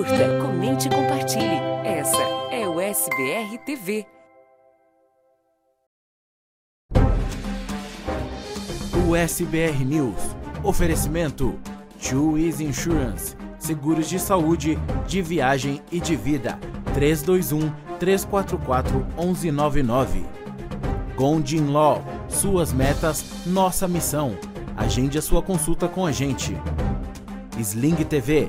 curta, comente e compartilhe. Essa é o SBR TV. O SBR News. Oferecimento: Easy Insurance. Seguros de saúde, de viagem e de vida. 321 344 1199. Gondin Law. Suas metas, nossa missão. Agende a sua consulta com a gente. Sling TV,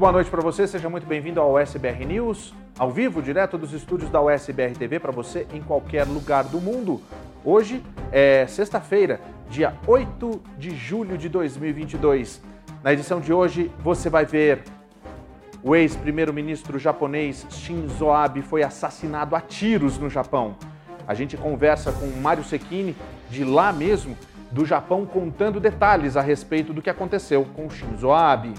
Boa noite para você, seja muito bem-vindo ao SBR News, ao vivo, direto dos estúdios da USBR TV para você em qualquer lugar do mundo. Hoje é sexta-feira, dia 8 de julho de 2022. Na edição de hoje, você vai ver o ex-primeiro-ministro japonês Shinzo Abe foi assassinado a tiros no Japão. A gente conversa com Mário Sekini, de lá mesmo, do Japão, contando detalhes a respeito do que aconteceu com Shinzo Abe.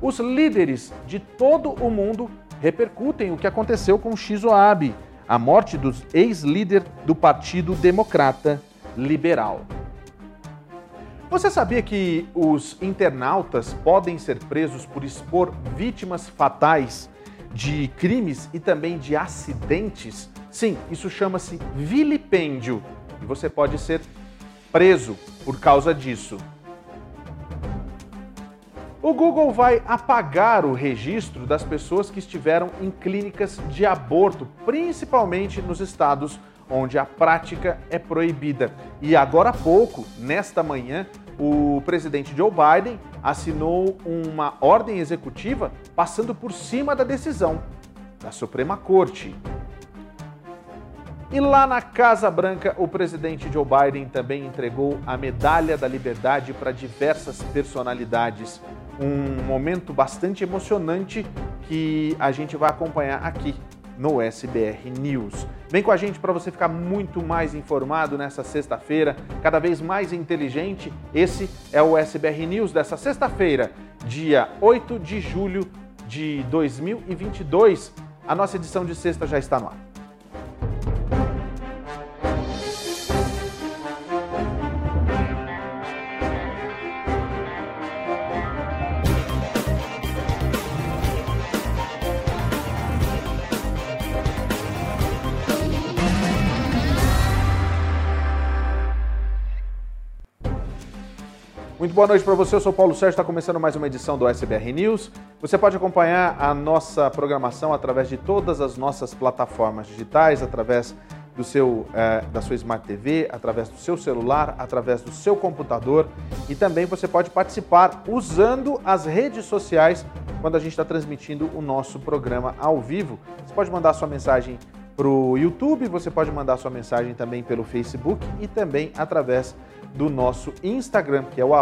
Os líderes de todo o mundo repercutem o que aconteceu com Shinzo Abe, a morte do ex-líder do Partido Democrata Liberal. Você sabia que os internautas podem ser presos por expor vítimas fatais de crimes e também de acidentes? Sim, isso chama-se vilipêndio e você pode ser preso por causa disso. O Google vai apagar o registro das pessoas que estiveram em clínicas de aborto, principalmente nos estados onde a prática é proibida. E agora há pouco, nesta manhã, o presidente Joe Biden assinou uma ordem executiva passando por cima da decisão da Suprema Corte. E lá na Casa Branca, o presidente Joe Biden também entregou a Medalha da Liberdade para diversas personalidades. Um momento bastante emocionante que a gente vai acompanhar aqui no SBR News. Vem com a gente para você ficar muito mais informado nessa sexta-feira, cada vez mais inteligente. Esse é o SBR News dessa sexta-feira, dia 8 de julho de 2022. A nossa edição de sexta já está no ar. Muito boa noite para você, eu sou Paulo Sérgio, está começando mais uma edição do SBR News. Você pode acompanhar a nossa programação através de todas as nossas plataformas digitais, através do seu, eh, da sua Smart TV, através do seu celular, através do seu computador e também você pode participar usando as redes sociais quando a gente está transmitindo o nosso programa ao vivo. Você pode mandar sua mensagem para o YouTube, você pode mandar sua mensagem também pelo Facebook e também através do nosso Instagram, que é o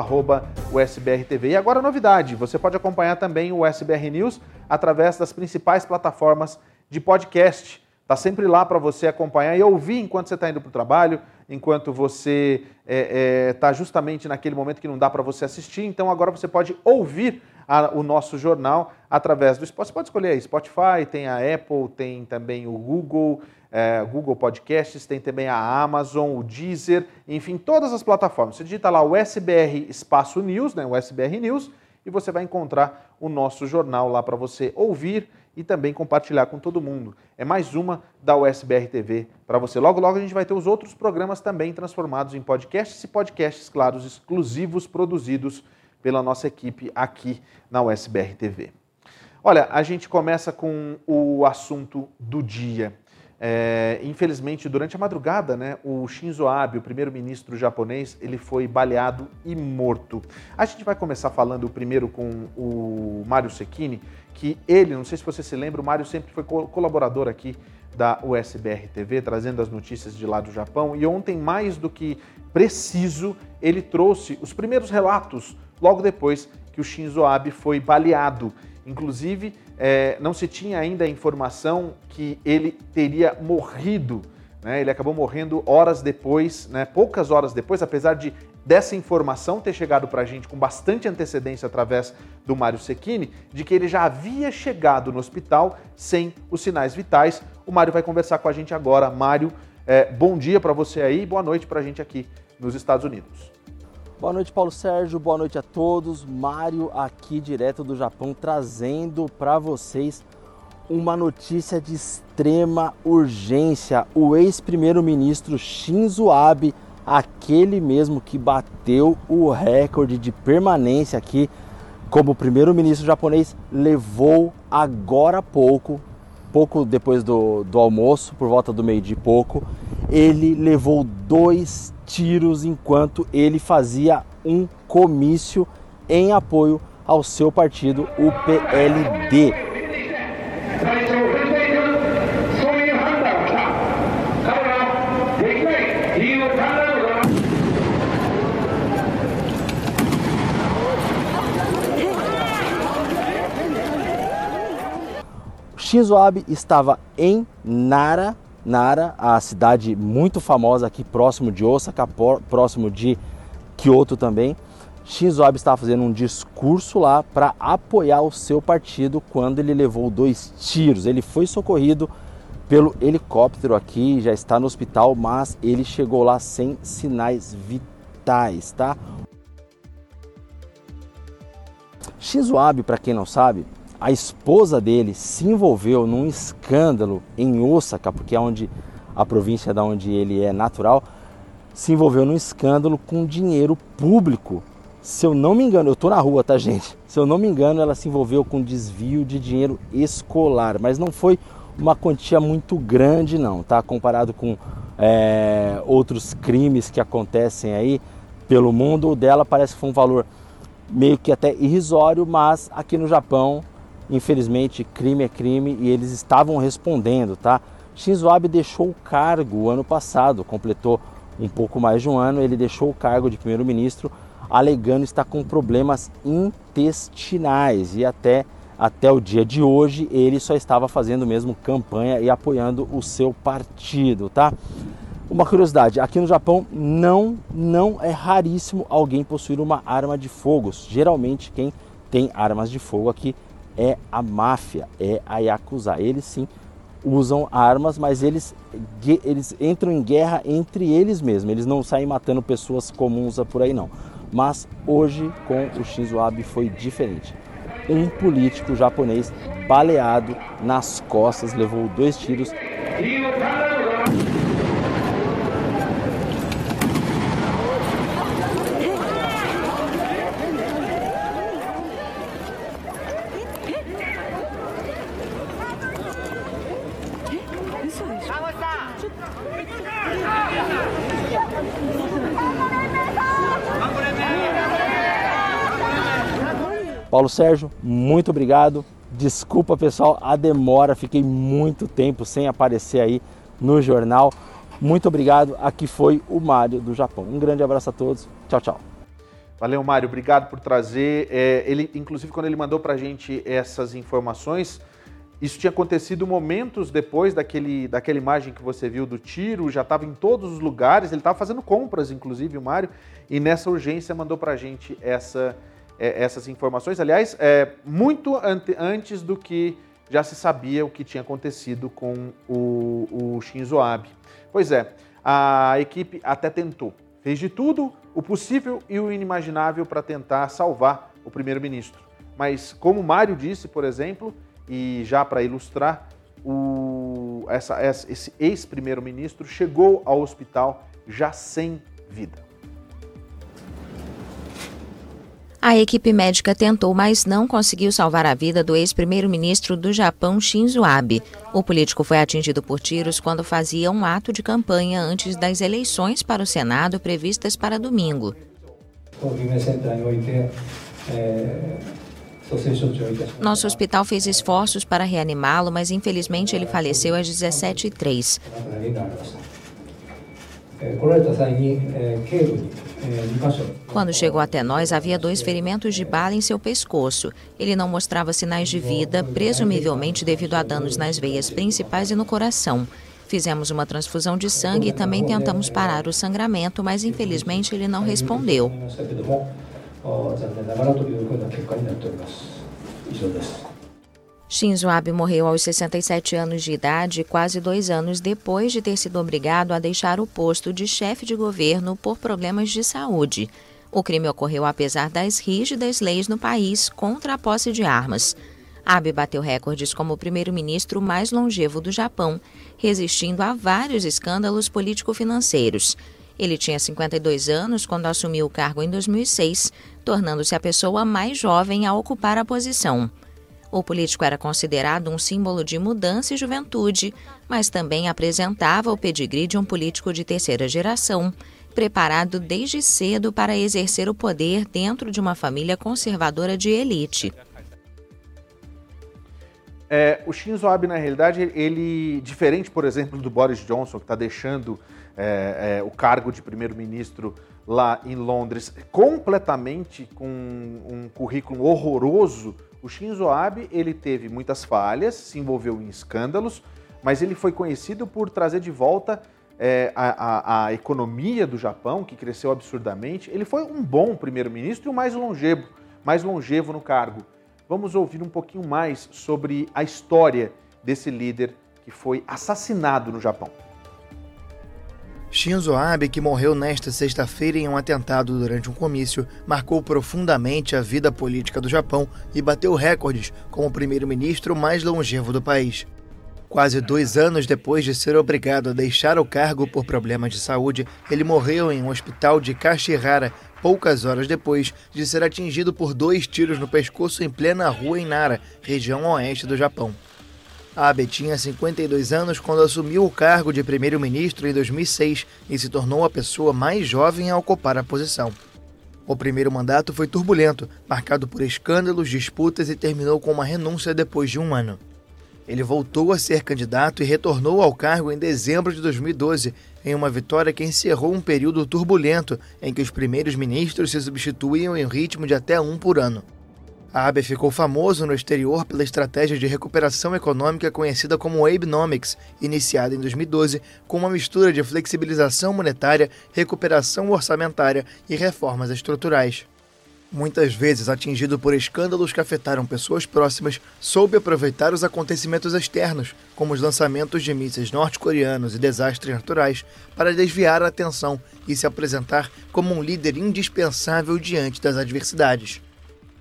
USBRTV. E agora novidade, você pode acompanhar também o USBR News através das principais plataformas de podcast. Está sempre lá para você acompanhar e ouvir enquanto você está indo para o trabalho, enquanto você está é, é, tá justamente naquele momento que não dá para você assistir. Então agora você pode ouvir a, o nosso jornal através do Spotify. Você pode escolher aí, Spotify, tem a Apple, tem também o Google, é, Google Podcasts, tem também a Amazon, o Deezer, enfim, todas as plataformas. Você digita lá o SBR Espaço News, né, o SBR News, e você vai encontrar o nosso jornal lá para você ouvir e também compartilhar com todo mundo. É mais uma da USBR TV para você. Logo, logo a gente vai ter os outros programas também transformados em podcasts e podcasts, claros, exclusivos, produzidos pela nossa equipe aqui na USBR TV. Olha, a gente começa com o assunto do dia. É, infelizmente, durante a madrugada, né, o Shinzo Abe, o primeiro-ministro japonês, ele foi baleado e morto. A gente vai começar falando primeiro com o Mário Sekini, que ele, não sei se você se lembra, o Mário sempre foi colaborador aqui da USBR TV, trazendo as notícias de lá do Japão. E ontem, mais do que preciso, ele trouxe os primeiros relatos logo depois que o Shinzo Abe foi baleado. Inclusive, é, não se tinha ainda a informação que ele teria morrido. Né? Ele acabou morrendo horas depois, né? poucas horas depois, apesar de dessa informação ter chegado para a gente com bastante antecedência através do Mário Secchini, de que ele já havia chegado no hospital sem os sinais vitais. O Mário vai conversar com a gente agora. Mário, é, bom dia para você aí, boa noite para a gente aqui nos Estados Unidos. Boa noite, Paulo Sérgio. Boa noite a todos. Mário aqui direto do Japão trazendo para vocês uma notícia de extrema urgência. O ex-primeiro-ministro Shinzo Abe, aquele mesmo que bateu o recorde de permanência aqui como primeiro-ministro japonês, levou agora há pouco, pouco depois do, do almoço, por volta do meio-dia e pouco, ele levou dois tiros enquanto ele fazia um comício em apoio ao seu partido, o PLD. Shinzo Abe estava em Nara, Nara, a cidade muito famosa aqui próximo de Osaka, próximo de Kyoto também. Shinzo Abe estava fazendo um discurso lá para apoiar o seu partido quando ele levou dois tiros. Ele foi socorrido pelo helicóptero aqui, já está no hospital, mas ele chegou lá sem sinais vitais, tá? Shinzo Abe, para quem não sabe, a esposa dele se envolveu num escândalo em Osaka, porque é onde a província da onde ele é natural, se envolveu num escândalo com dinheiro público. Se eu não me engano, eu estou na rua, tá, gente? Se eu não me engano, ela se envolveu com desvio de dinheiro escolar, mas não foi uma quantia muito grande, não, tá? Comparado com é, outros crimes que acontecem aí pelo mundo, o dela parece que foi um valor meio que até irrisório, mas aqui no Japão Infelizmente, crime é crime e eles estavam respondendo, tá? Shinzo Abe deixou o cargo ano passado, completou um pouco mais de um ano, ele deixou o cargo de primeiro-ministro, alegando estar com problemas intestinais e até até o dia de hoje ele só estava fazendo mesmo campanha e apoiando o seu partido, tá? Uma curiosidade, aqui no Japão não não é raríssimo alguém possuir uma arma de fogo. Geralmente quem tem armas de fogo aqui é a máfia, é a Yakuza. Eles sim usam armas, mas eles, eles entram em guerra entre eles mesmos. Eles não saem matando pessoas comuns por aí não. Mas hoje com o Shinzo Abe foi diferente. Um político japonês baleado nas costas, levou dois tiros. Paulo Sérgio, muito obrigado. Desculpa, pessoal, a demora, fiquei muito tempo sem aparecer aí no jornal. Muito obrigado. Aqui foi o Mário do Japão. Um grande abraço a todos. Tchau, tchau. Valeu, Mário. Obrigado por trazer. É, ele, inclusive, quando ele mandou para a gente essas informações, isso tinha acontecido momentos depois daquele, daquela imagem que você viu do tiro, já estava em todos os lugares, ele estava fazendo compras, inclusive, o Mário, e nessa urgência mandou para a gente essa, é, essas informações. Aliás, é, muito ante, antes do que já se sabia o que tinha acontecido com o, o Shinzo Abe. Pois é, a equipe até tentou, fez de tudo o possível e o inimaginável para tentar salvar o primeiro-ministro. Mas, como Mário disse, por exemplo, e já para ilustrar, o, essa, esse ex-primeiro-ministro chegou ao hospital já sem vida. A equipe médica tentou, mas não conseguiu salvar a vida do ex-primeiro-ministro do Japão, Shinzo Abe. O político foi atingido por tiros quando fazia um ato de campanha antes das eleições para o Senado previstas para domingo. Nosso hospital fez esforços para reanimá-lo, mas infelizmente ele faleceu às 17h03. Quando chegou até nós, havia dois ferimentos de bala em seu pescoço. Ele não mostrava sinais de vida, presumivelmente devido a danos nas veias principais e no coração. Fizemos uma transfusão de sangue e também tentamos parar o sangramento, mas infelizmente ele não respondeu. Shinzo Abe morreu aos 67 anos de idade, quase dois anos depois de ter sido obrigado a deixar o posto de chefe de governo por problemas de saúde. O crime ocorreu apesar das rígidas leis no país contra a posse de armas. Abe bateu recordes como o primeiro-ministro mais longevo do Japão, resistindo a vários escândalos político-financeiros. Ele tinha 52 anos quando assumiu o cargo em 2006, tornando-se a pessoa mais jovem a ocupar a posição. O político era considerado um símbolo de mudança e juventude, mas também apresentava o pedigree de um político de terceira geração, preparado desde cedo para exercer o poder dentro de uma família conservadora de elite. É, o Shinzo Abe, na realidade, ele, diferente, por exemplo, do Boris Johnson, que está deixando é, é, o cargo de primeiro-ministro lá em Londres, completamente com um currículo horroroso, o Shinzo Abe ele teve muitas falhas, se envolveu em escândalos, mas ele foi conhecido por trazer de volta é, a, a, a, economia do Japão, que cresceu absurdamente. Ele foi um bom primeiro-ministro e o mais longevo, mais longevo no cargo vamos ouvir um pouquinho mais sobre a história desse líder que foi assassinado no Japão. Shinzo Abe, que morreu nesta sexta-feira em um atentado durante um comício, marcou profundamente a vida política do Japão e bateu recordes como o primeiro-ministro mais longevo do país. Quase dois anos depois de ser obrigado a deixar o cargo por problemas de saúde, ele morreu em um hospital de Kashihara, poucas horas depois de ser atingido por dois tiros no pescoço em plena rua em Nara, região oeste do Japão. Abe tinha 52 anos quando assumiu o cargo de primeiro-ministro em 2006 e se tornou a pessoa mais jovem a ocupar a posição. O primeiro mandato foi turbulento, marcado por escândalos, disputas e terminou com uma renúncia depois de um ano. Ele voltou a ser candidato e retornou ao cargo em dezembro de 2012, em uma vitória que encerrou um período turbulento em que os primeiros ministros se substituíam em ritmo de até um por ano. A Abe ficou famoso no exterior pela estratégia de recuperação econômica conhecida como Abenomics, iniciada em 2012 com uma mistura de flexibilização monetária, recuperação orçamentária e reformas estruturais muitas vezes atingido por escândalos que afetaram pessoas próximas, soube aproveitar os acontecimentos externos, como os lançamentos de mísseis norte-coreanos e desastres naturais, para desviar a atenção e se apresentar como um líder indispensável diante das adversidades.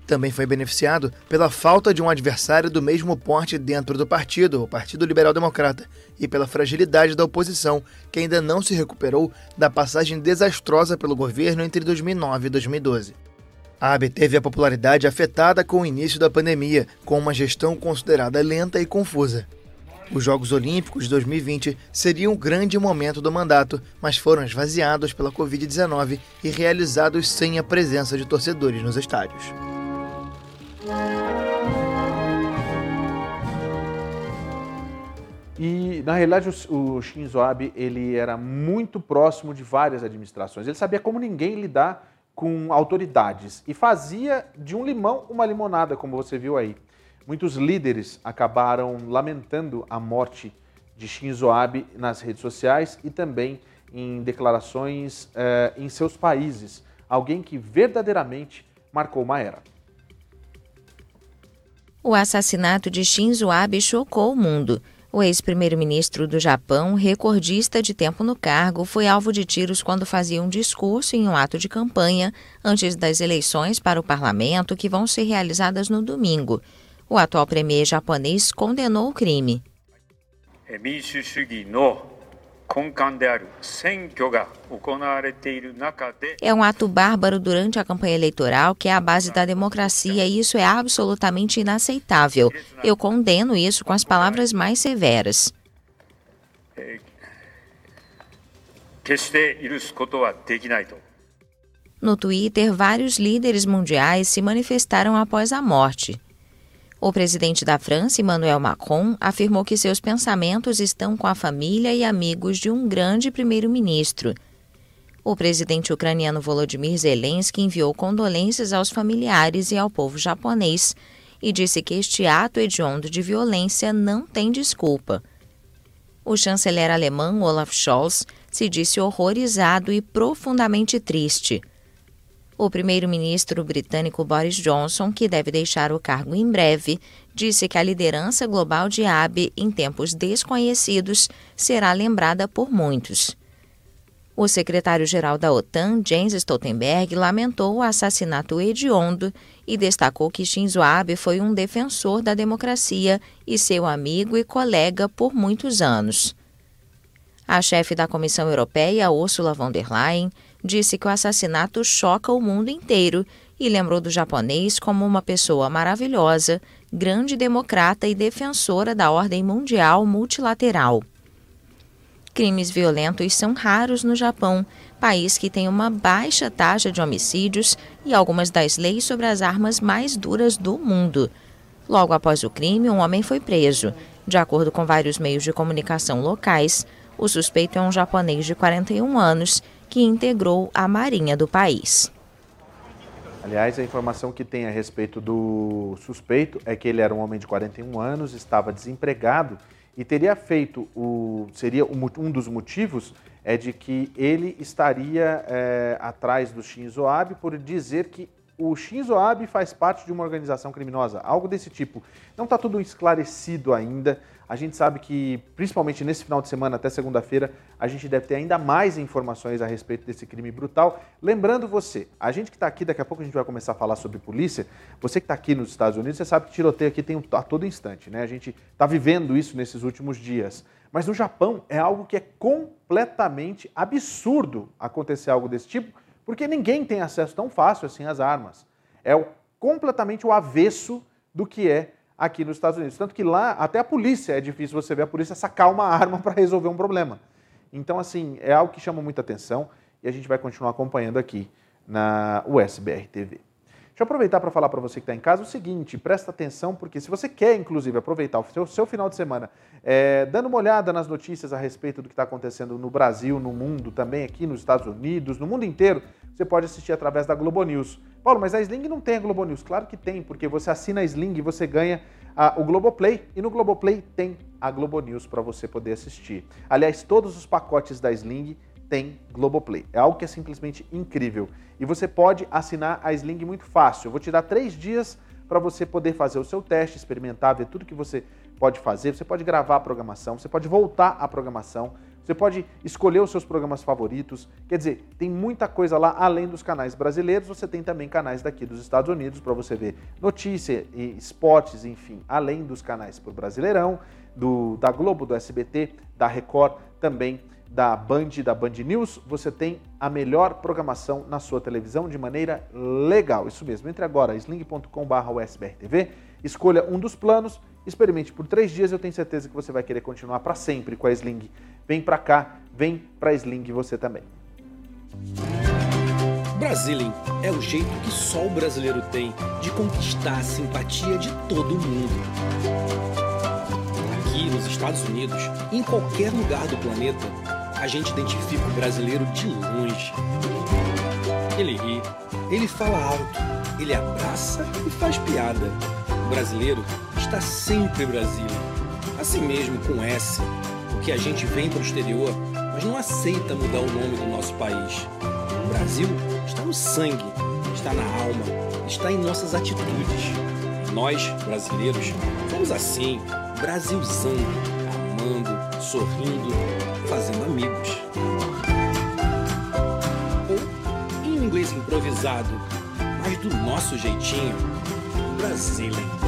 Também foi beneficiado pela falta de um adversário do mesmo porte dentro do partido, o Partido Liberal Democrata, e pela fragilidade da oposição, que ainda não se recuperou da passagem desastrosa pelo governo entre 2009 e 2012. A Abe teve a popularidade afetada com o início da pandemia, com uma gestão considerada lenta e confusa. Os Jogos Olímpicos de 2020 seriam um grande momento do mandato, mas foram esvaziados pela Covid-19 e realizados sem a presença de torcedores nos estádios. E na realidade o, Shinzo Abe ele era muito próximo de várias administrações. Ele sabia como ninguém lidar com autoridades e fazia de um limão uma limonada, como você viu aí. Muitos líderes acabaram lamentando a morte de Shinzo Abe nas redes sociais e também em declarações eh, em seus países. Alguém que verdadeiramente marcou uma era. O assassinato de Shinzo Abe chocou o mundo. O ex-primeiro-ministro do Japão, recordista de tempo no cargo, foi alvo de tiros quando fazia um discurso em um ato de campanha antes das eleições para o parlamento que vão ser realizadas no domingo. O atual premier japonês condenou o crime. É um ato bárbaro durante a campanha eleitoral que é a base da democracia e isso é absolutamente inaceitável. Eu condeno isso com as palavras mais severas. No Twitter, vários líderes mundiais se manifestaram após a morte. O presidente da França, Emmanuel Macron, afirmou que seus pensamentos estão com a família e amigos de um grande primeiro-ministro. O presidente ucraniano Volodymyr Zelensky enviou condolências aos familiares e ao povo japonês e disse que este ato hediondo de violência não tem desculpa. O chanceler alemão Olaf Scholz se disse horrorizado e profundamente triste. O primeiro-ministro britânico Boris Johnson, que deve deixar o cargo em breve, disse que a liderança global de AB em tempos desconhecidos será lembrada por muitos. O secretário-geral da OTAN, Jens Stoltenberg, lamentou o assassinato hediondo e destacou que Shinzo Abe foi um defensor da democracia e seu amigo e colega por muitos anos. A chefe da Comissão Europeia, Ursula von der Leyen, disse que o assassinato choca o mundo inteiro e lembrou do japonês como uma pessoa maravilhosa, grande democrata e defensora da ordem mundial multilateral. Crimes violentos são raros no Japão, país que tem uma baixa taxa de homicídios e algumas das leis sobre as armas mais duras do mundo. Logo após o crime, um homem foi preso. De acordo com vários meios de comunicação locais, o suspeito é um japonês de 41 anos que integrou a marinha do país. Aliás, a informação que tem a respeito do suspeito é que ele era um homem de 41 anos, estava desempregado e teria feito o seria um dos motivos é de que ele estaria é, atrás do Shinzo Abe por dizer que o Shinzo Abe faz parte de uma organização criminosa, algo desse tipo. Não está tudo esclarecido ainda. A gente sabe que, principalmente nesse final de semana até segunda-feira, a gente deve ter ainda mais informações a respeito desse crime brutal. Lembrando você, a gente que está aqui, daqui a pouco a gente vai começar a falar sobre polícia. Você que está aqui nos Estados Unidos, você sabe que tiroteio aqui tem a todo instante, né? A gente está vivendo isso nesses últimos dias. Mas no Japão é algo que é completamente absurdo acontecer algo desse tipo, porque ninguém tem acesso tão fácil assim às armas. É completamente o avesso do que é aqui nos Estados Unidos. Tanto que lá, até a polícia, é difícil você ver a polícia sacar uma arma para resolver um problema. Então, assim, é algo que chama muita atenção e a gente vai continuar acompanhando aqui na USBR TV. Deixa eu aproveitar para falar para você que está em casa o seguinte: presta atenção, porque se você quer, inclusive, aproveitar o seu, seu final de semana é, dando uma olhada nas notícias a respeito do que está acontecendo no Brasil, no mundo, também aqui nos Estados Unidos, no mundo inteiro, você pode assistir através da Globo News. Paulo, mas a Sling não tem a Globo News. Claro que tem, porque você assina a Sling e você ganha a, o Globoplay. E no Globoplay tem a Globo News para você poder assistir. Aliás, todos os pacotes da Sling tem Globoplay. É algo que é simplesmente incrível. E você pode assinar a Sling muito fácil. Eu vou te dar três dias para você poder fazer o seu teste, experimentar, ver tudo que você pode fazer. Você pode gravar a programação, você pode voltar à programação, você pode escolher os seus programas favoritos. Quer dizer, tem muita coisa lá além dos canais brasileiros. Você tem também canais daqui dos Estados Unidos para você ver notícia e esportes, enfim, além dos canais por Brasileirão, do, da Globo, do SBT, da Record, também da Band, da Band News, você tem a melhor programação na sua televisão de maneira legal. Isso mesmo. Entre agora sling.com/usbrtv, escolha um dos planos, experimente por três dias. Eu tenho certeza que você vai querer continuar para sempre com a Sling. Vem para cá, vem para Sling você também. Brasilim é o jeito que só o brasileiro tem de conquistar a simpatia de todo mundo. Aqui nos Estados Unidos, em qualquer lugar do planeta, a gente identifica o brasileiro de longe. Ele ri, ele fala alto, ele abraça e faz piada. O brasileiro está sempre Brasília. Assim mesmo com S, porque a gente vem para o exterior, mas não aceita mudar o nome do nosso país. O Brasil está no sangue, está na alma, está em nossas atitudes. E nós, brasileiros, somos assim, Brasilzão, amando, sorrindo, fazendo amigos. Ou, em inglês improvisado, mas do nosso jeitinho, Brasília.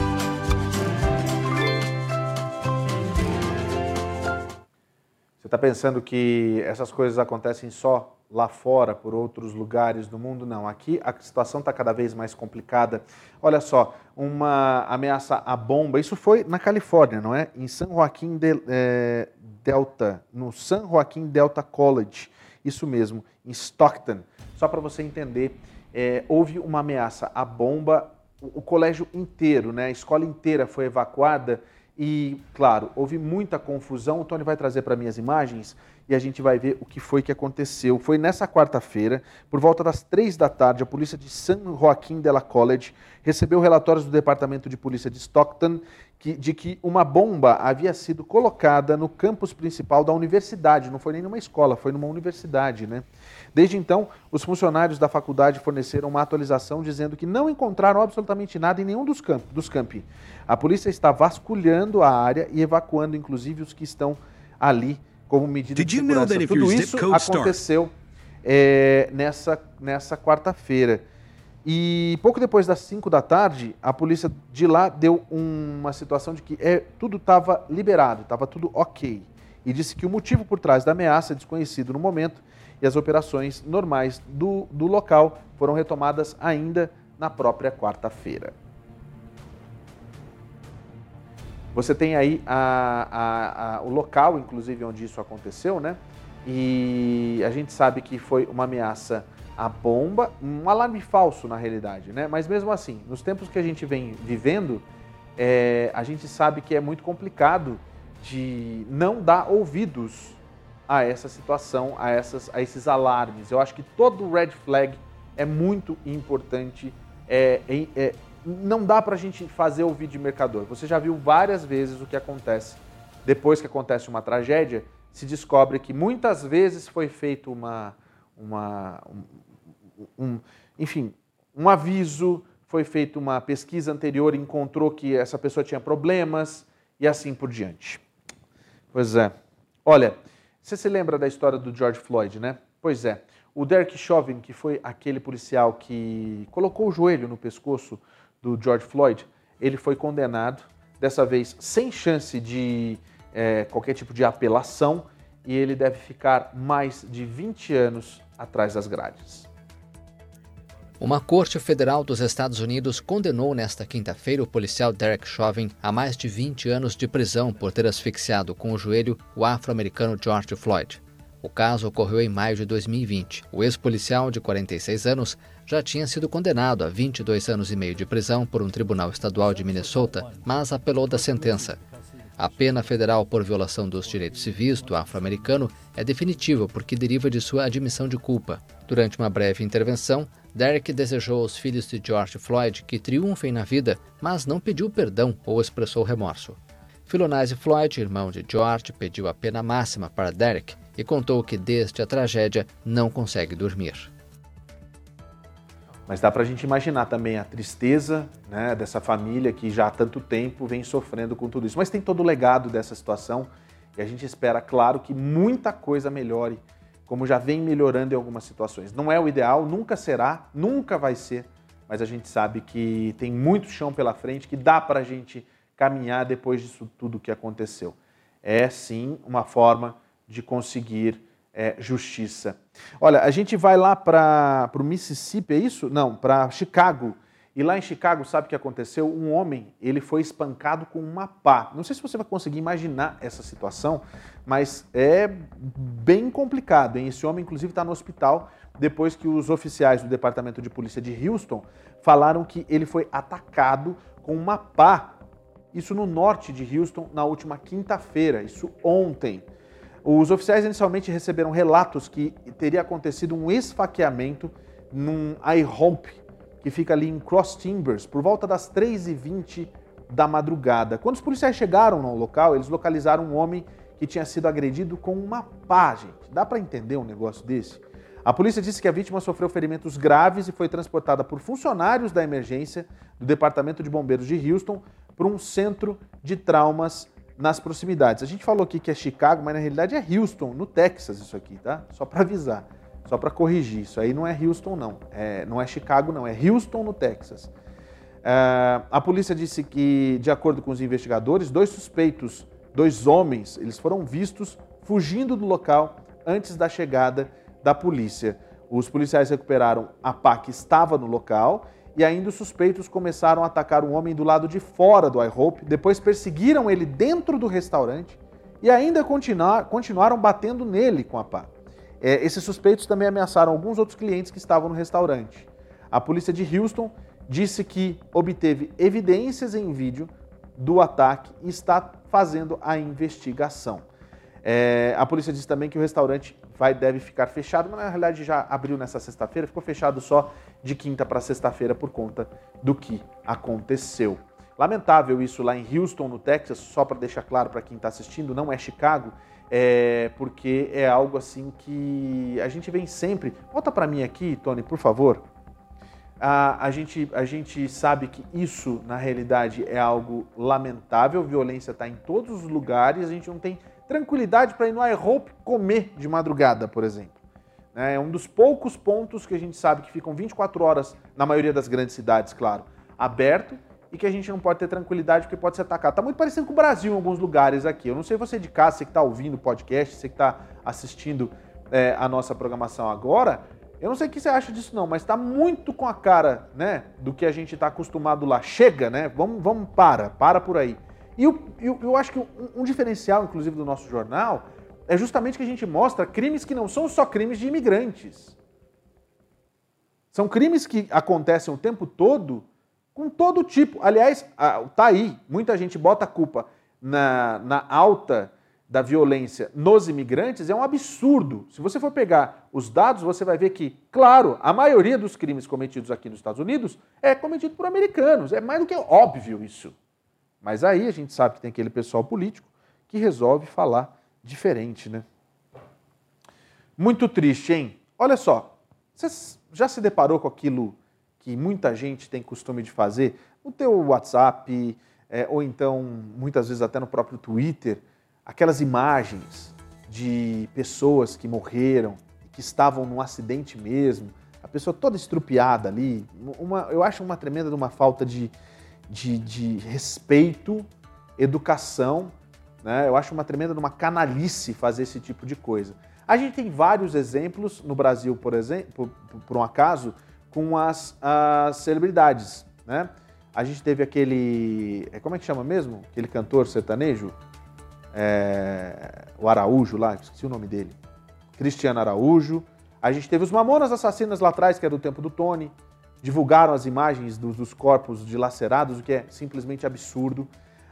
Está pensando que essas coisas acontecem só lá fora, por outros lugares do mundo? Não. Aqui a situação está cada vez mais complicada. Olha só, uma ameaça à bomba. Isso foi na Califórnia, não é? Em San Joaquim de, é, Delta, no San Joaquim Delta College. Isso mesmo, em Stockton. Só para você entender, é, houve uma ameaça à bomba. O, o colégio inteiro, né, a escola inteira foi evacuada e, claro, houve muita confusão. O Tony vai trazer para mim as imagens e a gente vai ver o que foi que aconteceu. Foi nessa quarta-feira, por volta das três da tarde, a polícia de San Joaquim de la College recebeu relatórios do Departamento de Polícia de Stockton que, de que uma bomba havia sido colocada no campus principal da universidade. Não foi nem numa escola, foi numa universidade, né? Desde então, os funcionários da faculdade forneceram uma atualização dizendo que não encontraram absolutamente nada em nenhum dos, camp dos campi. A polícia está vasculhando a área e evacuando, inclusive, os que estão ali como medida de segurança. Tudo isso aconteceu é, nessa, nessa quarta-feira. E pouco depois das 5 da tarde, a polícia de lá deu uma situação de que é, tudo estava liberado, estava tudo ok. E disse que o motivo por trás da ameaça é desconhecido no momento e as operações normais do, do local foram retomadas ainda na própria quarta-feira. Você tem aí a, a, a, o local, inclusive, onde isso aconteceu, né? E a gente sabe que foi uma ameaça à bomba, um alarme falso na realidade, né? Mas mesmo assim, nos tempos que a gente vem vivendo, é, a gente sabe que é muito complicado de não dar ouvidos a essa situação, a, essas, a esses alarmes. Eu acho que todo red flag é muito importante. É, é, é não dá para a gente fazer ouvir de mercador. Você já viu várias vezes o que acontece depois que acontece uma tragédia, se descobre que muitas vezes foi feito uma, uma um, um, enfim, um aviso, foi feita uma pesquisa anterior encontrou que essa pessoa tinha problemas e assim por diante. Pois é. Olha, você se lembra da história do George Floyd, né? Pois é. O Derek Chauvin, que foi aquele policial que colocou o joelho no pescoço do George Floyd, ele foi condenado, dessa vez sem chance de é, qualquer tipo de apelação, e ele deve ficar mais de 20 anos atrás das grades. Uma corte federal dos Estados Unidos condenou nesta quinta-feira o policial Derek Chauvin a mais de 20 anos de prisão por ter asfixiado com o joelho o afro-americano George Floyd. O caso ocorreu em maio de 2020. O ex-policial de 46 anos já tinha sido condenado a 22 anos e meio de prisão por um tribunal estadual de Minnesota, mas apelou da sentença. A pena federal por violação dos direitos civis do afro-americano é definitiva porque deriva de sua admissão de culpa. Durante uma breve intervenção, Derek desejou aos filhos de George Floyd que triunfem na vida, mas não pediu perdão ou expressou remorso. Philonise Floyd, irmão de George, pediu a pena máxima para Derek e contou que desde a tragédia não consegue dormir. Mas dá para a gente imaginar também a tristeza né, dessa família que já há tanto tempo vem sofrendo com tudo isso. Mas tem todo o legado dessa situação e a gente espera, claro, que muita coisa melhore como já vem melhorando em algumas situações. Não é o ideal, nunca será, nunca vai ser, mas a gente sabe que tem muito chão pela frente, que dá para a gente caminhar depois disso tudo que aconteceu. É sim uma forma de conseguir é, justiça. Olha, a gente vai lá para o Mississippi, é isso? Não, para Chicago e lá em Chicago, sabe o que aconteceu? Um homem, ele foi espancado com uma pá. Não sei se você vai conseguir imaginar essa situação, mas é bem complicado. Hein? Esse homem, inclusive, está no hospital depois que os oficiais do Departamento de Polícia de Houston falaram que ele foi atacado com uma pá. Isso no norte de Houston, na última quinta-feira, isso ontem. Os oficiais inicialmente receberam relatos que teria acontecido um esfaqueamento num IHOMP, que fica ali em Cross Timbers, por volta das 3h20 da madrugada. Quando os policiais chegaram no local, eles localizaram um homem que tinha sido agredido com uma pá, gente. Dá para entender um negócio desse? A polícia disse que a vítima sofreu ferimentos graves e foi transportada por funcionários da emergência do Departamento de Bombeiros de Houston para um centro de traumas nas proximidades. A gente falou aqui que é Chicago, mas na realidade é Houston, no Texas, isso aqui, tá? Só para avisar. Só para corrigir, isso aí não é Houston, não. É, não é Chicago, não. É Houston, no Texas. É, a polícia disse que, de acordo com os investigadores, dois suspeitos, dois homens, eles foram vistos fugindo do local antes da chegada da polícia. Os policiais recuperaram a pá que estava no local e ainda os suspeitos começaram a atacar um homem do lado de fora do iHope, depois perseguiram ele dentro do restaurante e ainda continuaram batendo nele com a pá. É, esses suspeitos também ameaçaram alguns outros clientes que estavam no restaurante. A polícia de Houston disse que obteve evidências em vídeo do ataque e está fazendo a investigação. É, a polícia disse também que o restaurante vai, deve ficar fechado, mas na realidade já abriu nessa sexta-feira, ficou fechado só de quinta para sexta-feira por conta do que aconteceu. Lamentável isso lá em Houston, no Texas, só para deixar claro para quem está assistindo, não é Chicago, é, porque é algo assim que a gente vem sempre. Volta para mim aqui, Tony, por favor. A, a, gente, a gente sabe que isso, na realidade, é algo lamentável. Violência está em todos os lugares. A gente não tem tranquilidade para ir no iHope comer de madrugada, por exemplo. Né? É um dos poucos pontos que a gente sabe que ficam 24 horas, na maioria das grandes cidades, claro, aberto e que a gente não pode ter tranquilidade porque pode ser atacado. Está muito parecido com o Brasil em alguns lugares aqui. Eu não sei você de casa, você que está ouvindo o podcast, você que está assistindo é, a nossa programação agora. Eu não sei o que você acha disso não, mas está muito com a cara, né, do que a gente está acostumado lá. Chega, né? Vamos, vamos para, para por aí. E eu, eu, eu acho que um, um diferencial, inclusive, do nosso jornal é justamente que a gente mostra crimes que não são só crimes de imigrantes. São crimes que acontecem o tempo todo com todo tipo. Aliás, tá aí, muita gente bota a culpa na, na alta da violência nos imigrantes, é um absurdo. Se você for pegar os dados, você vai ver que, claro, a maioria dos crimes cometidos aqui nos Estados Unidos é cometido por americanos. É mais do que óbvio isso. Mas aí a gente sabe que tem aquele pessoal político que resolve falar diferente, né? Muito triste, hein? Olha só, você já se deparou com aquilo que muita gente tem costume de fazer no teu WhatsApp, é, ou então muitas vezes até no próprio Twitter, aquelas imagens de pessoas que morreram, que estavam num acidente mesmo, a pessoa toda estrupiada ali, uma, eu acho uma tremenda uma falta de, de, de respeito, educação, né? eu acho uma tremenda uma canalice fazer esse tipo de coisa. A gente tem vários exemplos no Brasil, por exemplo, por, por um acaso, com as, as celebridades, né? A gente teve aquele, é, como é que chama mesmo? Aquele cantor sertanejo, é, o Araújo lá, esqueci o nome dele, Cristiano Araújo. A gente teve os Mamonas Assassinas lá atrás, que é do tempo do Tony. Divulgaram as imagens dos, dos corpos dilacerados, o que é simplesmente absurdo.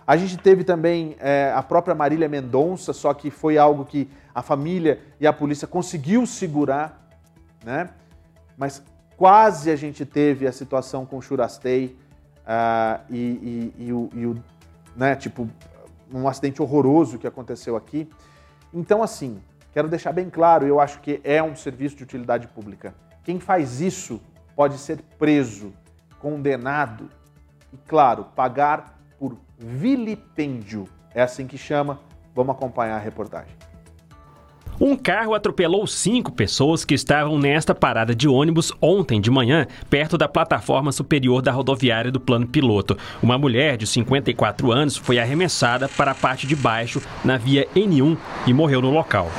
A gente teve também é, a própria Marília Mendonça, só que foi algo que a família e a polícia conseguiu segurar, né? Mas Quase a gente teve a situação com o Churastei uh, e, e, e, o, e, o, né, tipo, um acidente horroroso que aconteceu aqui. Então, assim, quero deixar bem claro, eu acho que é um serviço de utilidade pública. Quem faz isso pode ser preso, condenado e, claro, pagar por vilipêndio. É assim que chama. Vamos acompanhar a reportagem. Um carro atropelou cinco pessoas que estavam nesta parada de ônibus ontem de manhã, perto da plataforma superior da rodoviária do plano piloto. Uma mulher de 54 anos foi arremessada para a parte de baixo na via N1 e morreu no local.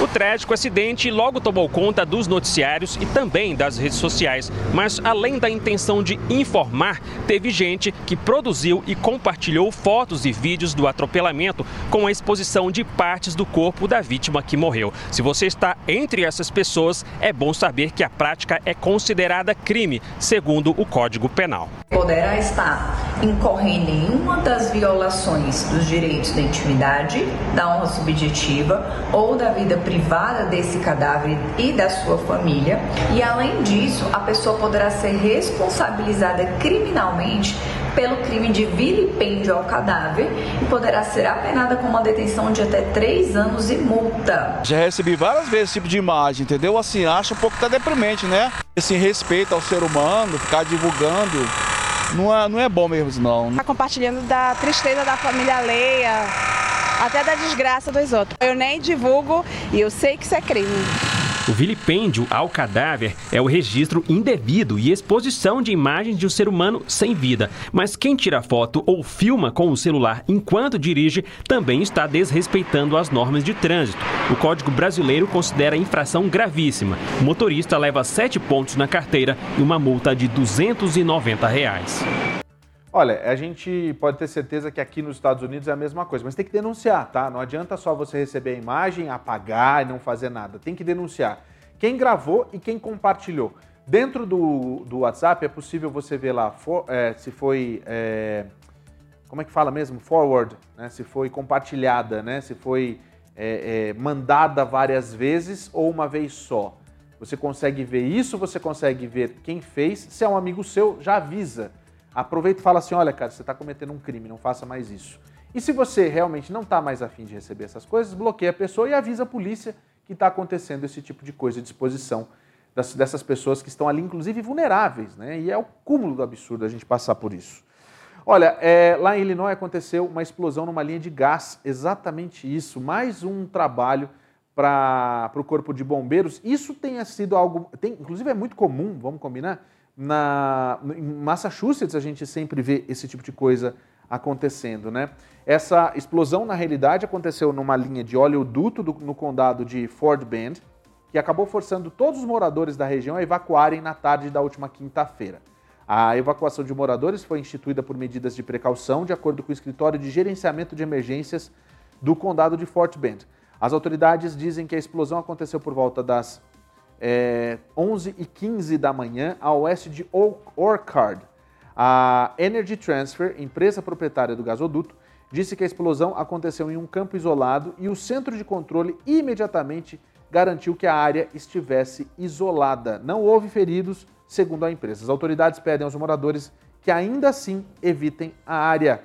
O trágico acidente logo tomou conta dos noticiários e também das redes sociais, mas além da intenção de informar, teve gente que produziu e compartilhou fotos e vídeos do atropelamento com a exposição de partes do corpo da vítima que morreu. Se você está entre essas pessoas, é bom saber que a prática é considerada crime, segundo o Código Penal. Poderá estar incorrendo em uma das violações dos direitos da intimidade, da honra subjetiva ou da vida privada desse cadáver e da sua família. E além disso, a pessoa poderá ser responsabilizada criminalmente pelo crime de vilipêndio ao cadáver e poderá ser apenada com uma detenção de até três anos e multa. Já recebi várias vezes esse tipo de imagem, entendeu? Assim, acho um pouco até deprimente, né? Esse respeito ao ser humano, ficar divulgando, não é, não é bom mesmo, não. Tá compartilhando da tristeza da família alheia, até da desgraça dos outros. Eu nem divulgo e eu sei que isso é crime. O vilipêndio ao cadáver é o registro indevido e exposição de imagens de um ser humano sem vida. Mas quem tira foto ou filma com o celular enquanto dirige também está desrespeitando as normas de trânsito. O Código Brasileiro considera a infração gravíssima. O motorista leva sete pontos na carteira e uma multa de 290 reais. Olha, a gente pode ter certeza que aqui nos Estados Unidos é a mesma coisa, mas tem que denunciar, tá? Não adianta só você receber a imagem, apagar e não fazer nada. Tem que denunciar. Quem gravou e quem compartilhou. Dentro do, do WhatsApp é possível você ver lá for, é, se foi. É, como é que fala mesmo? Forward, né? Se foi compartilhada, né? Se foi é, é, mandada várias vezes ou uma vez só? Você consegue ver isso, você consegue ver quem fez. Se é um amigo seu, já avisa. Aproveita e fala assim: olha, cara, você está cometendo um crime, não faça mais isso. E se você realmente não está mais afim de receber essas coisas, bloqueia a pessoa e avisa a polícia que está acontecendo esse tipo de coisa, de exposição das, dessas pessoas que estão ali, inclusive vulneráveis, né? E é o cúmulo do absurdo a gente passar por isso. Olha, é, lá em Illinois aconteceu uma explosão numa linha de gás, exatamente isso. Mais um trabalho para o corpo de bombeiros. Isso tenha sido algo, tem, inclusive é muito comum, vamos combinar, na, em Massachusetts a gente sempre vê esse tipo de coisa acontecendo, né? Essa explosão, na realidade, aconteceu numa linha de oleoduto do, no condado de Fort Bend, que acabou forçando todos os moradores da região a evacuarem na tarde da última quinta-feira. A evacuação de moradores foi instituída por medidas de precaução, de acordo com o escritório de gerenciamento de emergências do condado de Fort Bend. As autoridades dizem que a explosão aconteceu por volta das é, 11h15 da manhã, a oeste de Orchard. A Energy Transfer, empresa proprietária do gasoduto, disse que a explosão aconteceu em um campo isolado e o centro de controle imediatamente garantiu que a área estivesse isolada. Não houve feridos, segundo a empresa. As autoridades pedem aos moradores que ainda assim evitem a área.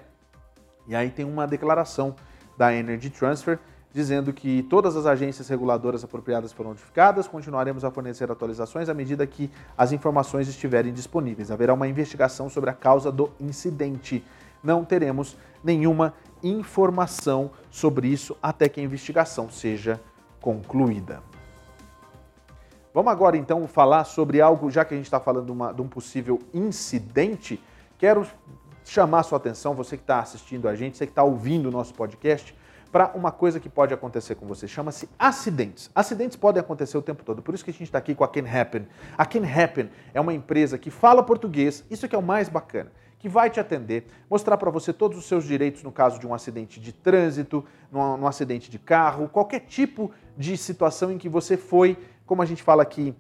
E aí tem uma declaração da Energy Transfer dizendo que todas as agências reguladoras apropriadas foram notificadas, continuaremos a fornecer atualizações à medida que as informações estiverem disponíveis. Haverá uma investigação sobre a causa do incidente. Não teremos nenhuma informação sobre isso até que a investigação seja concluída. Vamos agora então falar sobre algo, já que a gente está falando de, uma, de um possível incidente, quero chamar sua atenção, você que está assistindo a gente, você que está ouvindo o nosso podcast, para uma coisa que pode acontecer com você. Chama-se acidentes. Acidentes podem acontecer o tempo todo. Por isso que a gente está aqui com a Can Happen. A Can Happen é uma empresa que fala português, isso que é o mais bacana, que vai te atender, mostrar para você todos os seus direitos no caso de um acidente de trânsito, num, acidente de carro, qualquer tipo de situação em que você foi, como a gente fala aqui,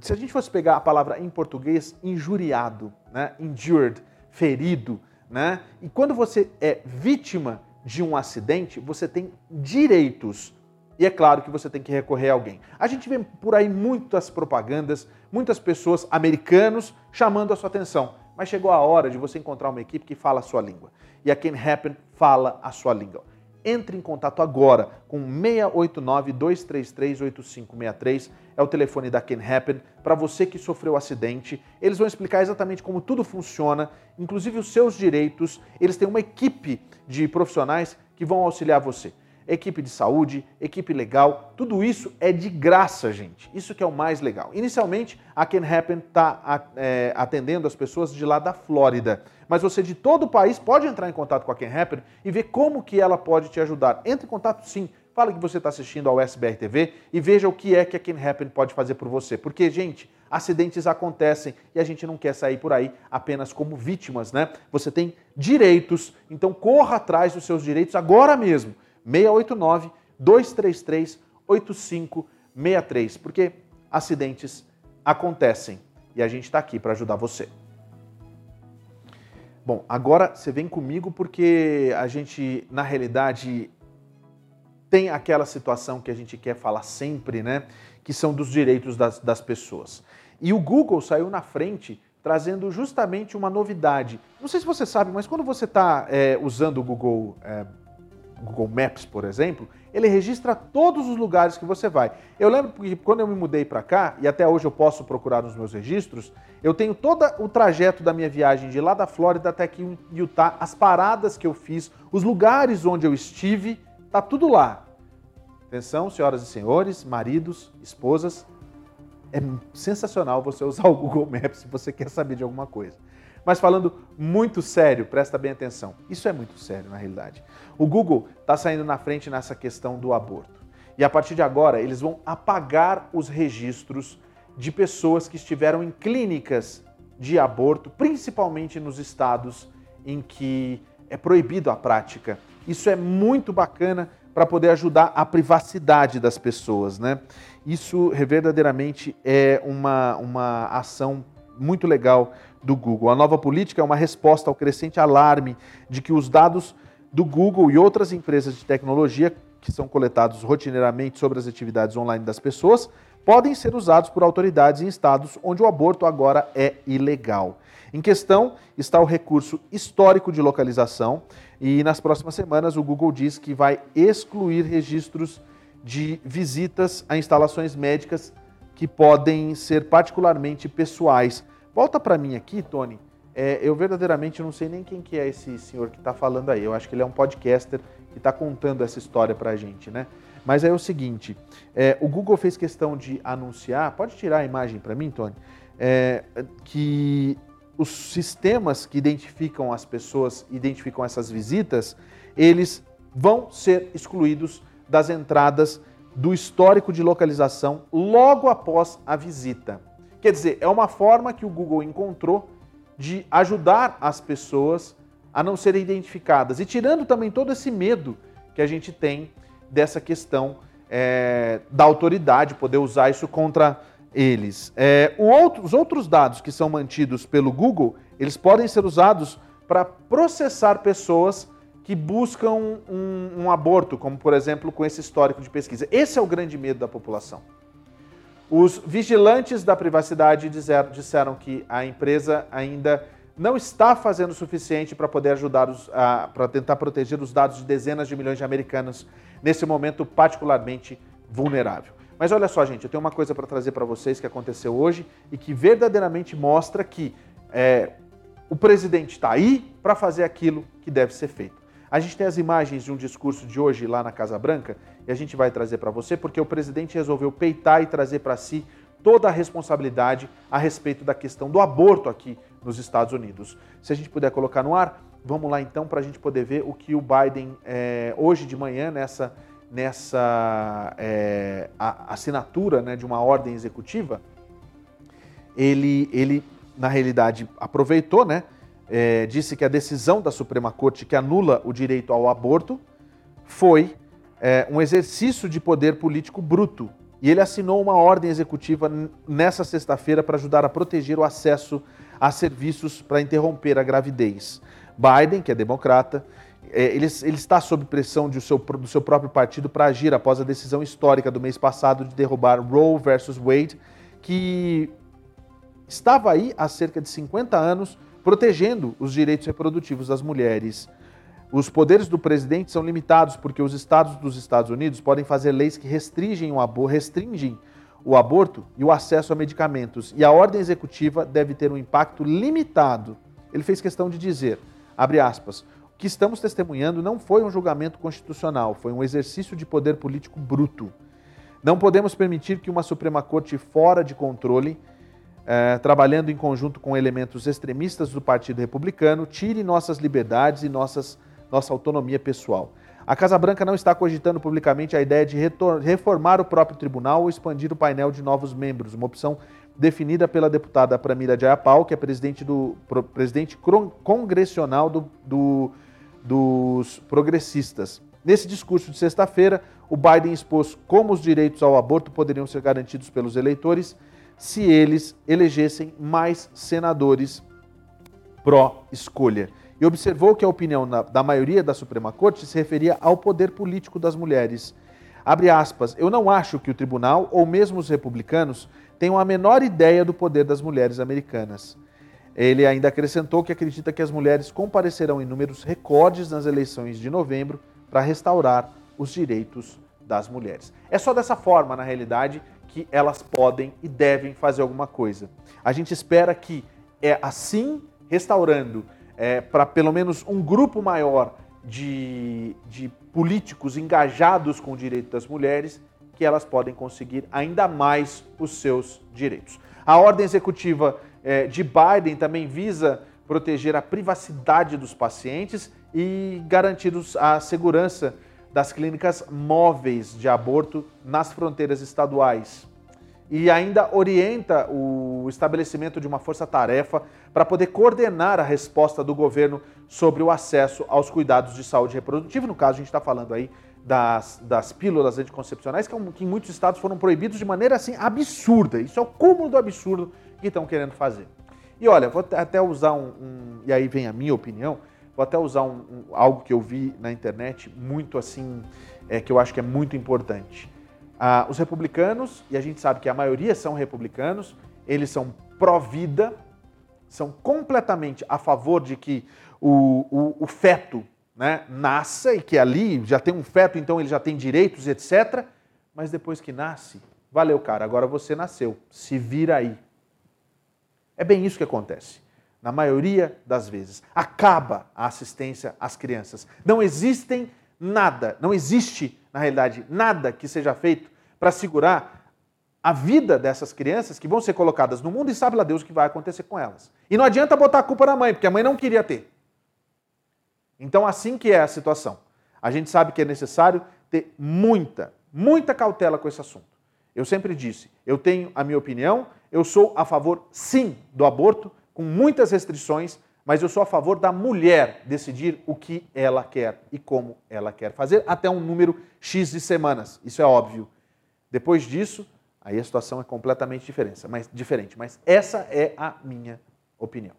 se a gente fosse pegar a palavra em português, injuriado, né? injured, ferido, né? E quando você é vítima de um acidente, você tem direitos. E é claro que você tem que recorrer a alguém. A gente vê por aí muitas propagandas, muitas pessoas, americanos, chamando a sua atenção. Mas chegou a hora de você encontrar uma equipe que fala a sua língua. E a Can Happen fala a sua língua. Entre em contato agora com 689-233-8563, é o telefone da Can Happen, para você que sofreu acidente. Eles vão explicar exatamente como tudo funciona, inclusive os seus direitos. Eles têm uma equipe de profissionais que vão auxiliar você equipe de saúde, equipe legal, tudo isso é de graça, gente. Isso que é o mais legal. Inicialmente, a Can Happen está é, atendendo as pessoas de lá da Flórida, mas você de todo o país pode entrar em contato com a Can Happen e ver como que ela pode te ajudar. Entre em contato sim, fala que você está assistindo ao SBR TV e veja o que é que a Can Happen pode fazer por você. Porque, gente, acidentes acontecem e a gente não quer sair por aí apenas como vítimas, né? Você tem direitos, então corra atrás dos seus direitos agora mesmo. 689 233 8563, porque acidentes acontecem e a gente está aqui para ajudar você. Bom, agora você vem comigo porque a gente, na realidade, tem aquela situação que a gente quer falar sempre, né? Que são dos direitos das, das pessoas. E o Google saiu na frente trazendo justamente uma novidade. Não sei se você sabe, mas quando você está é, usando o Google é, Google Maps, por exemplo, ele registra todos os lugares que você vai. Eu lembro que quando eu me mudei para cá, e até hoje eu posso procurar nos meus registros, eu tenho todo o trajeto da minha viagem de lá da Flórida até aqui em Utah, as paradas que eu fiz, os lugares onde eu estive, tá tudo lá. Atenção, senhoras e senhores, maridos, esposas, é sensacional você usar o Google Maps se você quer saber de alguma coisa. Mas falando muito sério, presta bem atenção. Isso é muito sério na realidade. O Google está saindo na frente nessa questão do aborto. E a partir de agora, eles vão apagar os registros de pessoas que estiveram em clínicas de aborto, principalmente nos estados em que é proibido a prática. Isso é muito bacana para poder ajudar a privacidade das pessoas, né? Isso verdadeiramente é uma, uma ação muito legal do Google. A nova política é uma resposta ao crescente alarme de que os dados do Google e outras empresas de tecnologia que são coletados rotineiramente sobre as atividades online das pessoas podem ser usados por autoridades em estados onde o aborto agora é ilegal. Em questão está o recurso histórico de localização e nas próximas semanas o Google diz que vai excluir registros de visitas a instalações médicas que podem ser particularmente pessoais. Volta para mim aqui, Tony. É, eu verdadeiramente não sei nem quem que é esse senhor que está falando aí. Eu acho que ele é um podcaster que está contando essa história para a gente, né? Mas é o seguinte, é, o Google fez questão de anunciar, pode tirar a imagem para mim, Tony, é, que os sistemas que identificam as pessoas, identificam essas visitas, eles vão ser excluídos das entradas do histórico de localização logo após a visita. Quer dizer, é uma forma que o Google encontrou de ajudar as pessoas a não serem identificadas e tirando também todo esse medo que a gente tem dessa questão é, da autoridade poder usar isso contra eles. É, outro, os outros dados que são mantidos pelo Google, eles podem ser usados para processar pessoas que buscam um, um, aborto, como por exemplo com esse histórico de pesquisa. Esse é o grande medo da população. Os vigilantes da privacidade disseram, que a empresa ainda não está fazendo o suficiente para poder ajudar para tentar proteger os dados de dezenas de milhões de americanos nesse momento particularmente vulnerável. Mas olha só, gente, eu tenho uma coisa para trazer para vocês que aconteceu hoje e que verdadeiramente mostra que é, o presidente está aí para fazer aquilo que deve ser feito. A gente tem as imagens de um discurso de hoje lá na Casa Branca e a gente vai trazer para você porque o presidente resolveu peitar e trazer para si toda a responsabilidade a respeito da questão do aborto aqui nos Estados Unidos. Se a gente puder colocar no ar, vamos lá então para a gente poder ver o que o Biden, é, hoje de manhã, nessa, nessa é, assinatura né, de uma ordem executiva, ele, ele na realidade, aproveitou, né, é, disse que a decisão da Suprema Corte que anula o direito ao aborto foi é, um exercício de poder político bruto. E ele assinou uma ordem executiva nessa sexta-feira para ajudar a proteger o acesso a serviços para interromper a gravidez. Biden, que é democrata, é, ele, ele, está sob pressão seu, do seu próprio partido para agir após a decisão histórica do mês passado de derrubar Roe versus Wade, que estava aí há cerca de 50 anos protegendo os direitos reprodutivos das mulheres. Os poderes do presidente são limitados porque os estados dos Estados Unidos podem fazer leis que restringem o, aborto, restringem o aborto e o acesso a medicamentos. E a ordem executiva deve ter um impacto limitado. Ele fez questão de dizer, abre aspas, o que estamos testemunhando não foi um julgamento constitucional, foi um exercício de poder político bruto. Não podemos permitir que uma Suprema Corte fora de controle, eh, trabalhando em conjunto com elementos extremistas do Partido Republicano, tire nossas liberdades e nossas nossa autonomia pessoal. A Casa Branca não está cogitando publicamente a ideia de reformar o próprio tribunal ou expandir o painel de novos membros, uma opção definida pela deputada Pramila Jayapal, que é presidente, do, presidente congressional do, do, dos progressistas. Nesse discurso de sexta-feira, o Biden expôs como os direitos ao aborto poderiam ser garantidos pelos eleitores se eles elegessem mais senadores pró-escolha e observou que a opinião da maioria da Suprema Corte se referia ao poder político das mulheres. Abre aspas, eu não acho que o tribunal, ou mesmo os republicanos, tenham a menor ideia do poder das mulheres americanas. Ele ainda acrescentou que acredita que as mulheres comparecerão em números recordes nas eleições de novembro para restaurar os direitos das mulheres. É só dessa forma, na realidade, que elas podem e devem fazer alguma coisa. A gente espera que é assim, restaurando é, para pelo menos um grupo maior de, de políticos engajados com o direito das mulheres, que elas podem conseguir ainda mais os seus direitos. A ordem executiva é, de Biden também visa proteger a privacidade dos pacientes e garantir a segurança das clínicas móveis de aborto nas fronteiras estaduais e ainda orienta o estabelecimento de uma força-tarefa para poder coordenar a resposta do governo sobre o acesso aos cuidados de saúde reprodutiva. No caso, a gente está falando aí das, das pílulas anticoncepcionais, que, é que em muitos estados foram proibidos de maneira assim absurda. Isso é o cúmulo do absurdo que estão querendo fazer. E olha, vou até usar um, um e aí vem a minha opinião, vou até usar um, um, algo que eu vi na internet muito assim é, que eu acho que é muito importante. Ah, os republicanos, e a gente sabe que a maioria são republicanos, eles são pró-vida, são completamente a favor de que o, o, o feto né, nasça e que ali já tem um feto, então ele já tem direitos, etc. Mas depois que nasce, valeu, cara, agora você nasceu, se vira aí. É bem isso que acontece. Na maioria das vezes, acaba a assistência às crianças. Não existem nada, não existe, na realidade, nada que seja feito para segurar a vida dessas crianças que vão ser colocadas no mundo e sabe lá Deus o que vai acontecer com elas. E não adianta botar a culpa na mãe, porque a mãe não queria ter. Então, assim que é a situação. A gente sabe que é necessário ter muita, muita cautela com esse assunto. Eu sempre disse, eu tenho a minha opinião, eu sou a favor, sim, do aborto, com muitas restrições, mas eu sou a favor da mulher decidir o que ela quer e como ela quer fazer, até um número X de semanas. Isso é óbvio. Depois disso, Aí a situação é completamente diferente, mas, diferente, mas essa é a minha opinião.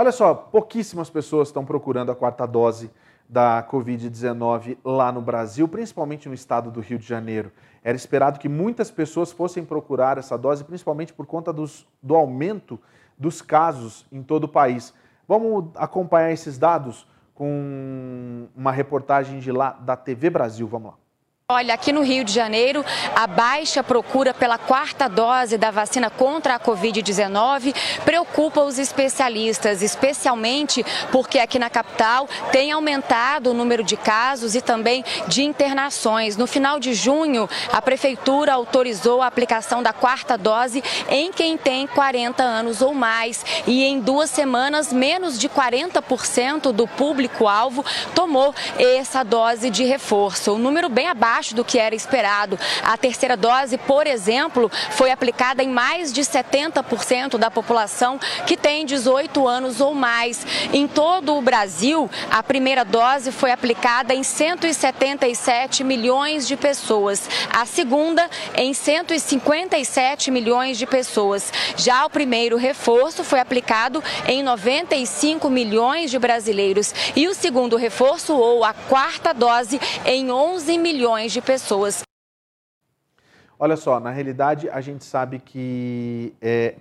Olha só, pouquíssimas pessoas estão procurando a quarta dose da Covid-19 lá no Brasil, principalmente no estado do Rio de Janeiro. Era esperado que muitas pessoas fossem procurar essa dose, principalmente por conta dos, do aumento dos casos em todo o país. Vamos acompanhar esses dados com uma reportagem de lá da TV Brasil. Vamos lá. Olha, aqui no Rio de Janeiro, a baixa procura pela quarta dose da vacina contra a Covid-19 preocupa os especialistas, especialmente porque aqui na capital tem aumentado o número de casos e também de internações. No final de junho, a Prefeitura autorizou a aplicação da quarta dose em quem tem 40 anos ou mais. E em duas semanas, menos de 40% do público-alvo tomou essa dose de reforço. O número bem abaixo abaixo do que era esperado. A terceira dose, por exemplo, foi aplicada em mais de 70% da população que tem 18 anos ou mais. Em todo o Brasil, a primeira dose foi aplicada em 177 milhões de pessoas, a segunda em 157 milhões de pessoas. Já o primeiro reforço foi aplicado em 95 milhões de brasileiros e o segundo reforço, ou a quarta dose, em 11 milhões milhões de pessoas. Olha só, na realidade a gente sabe que é,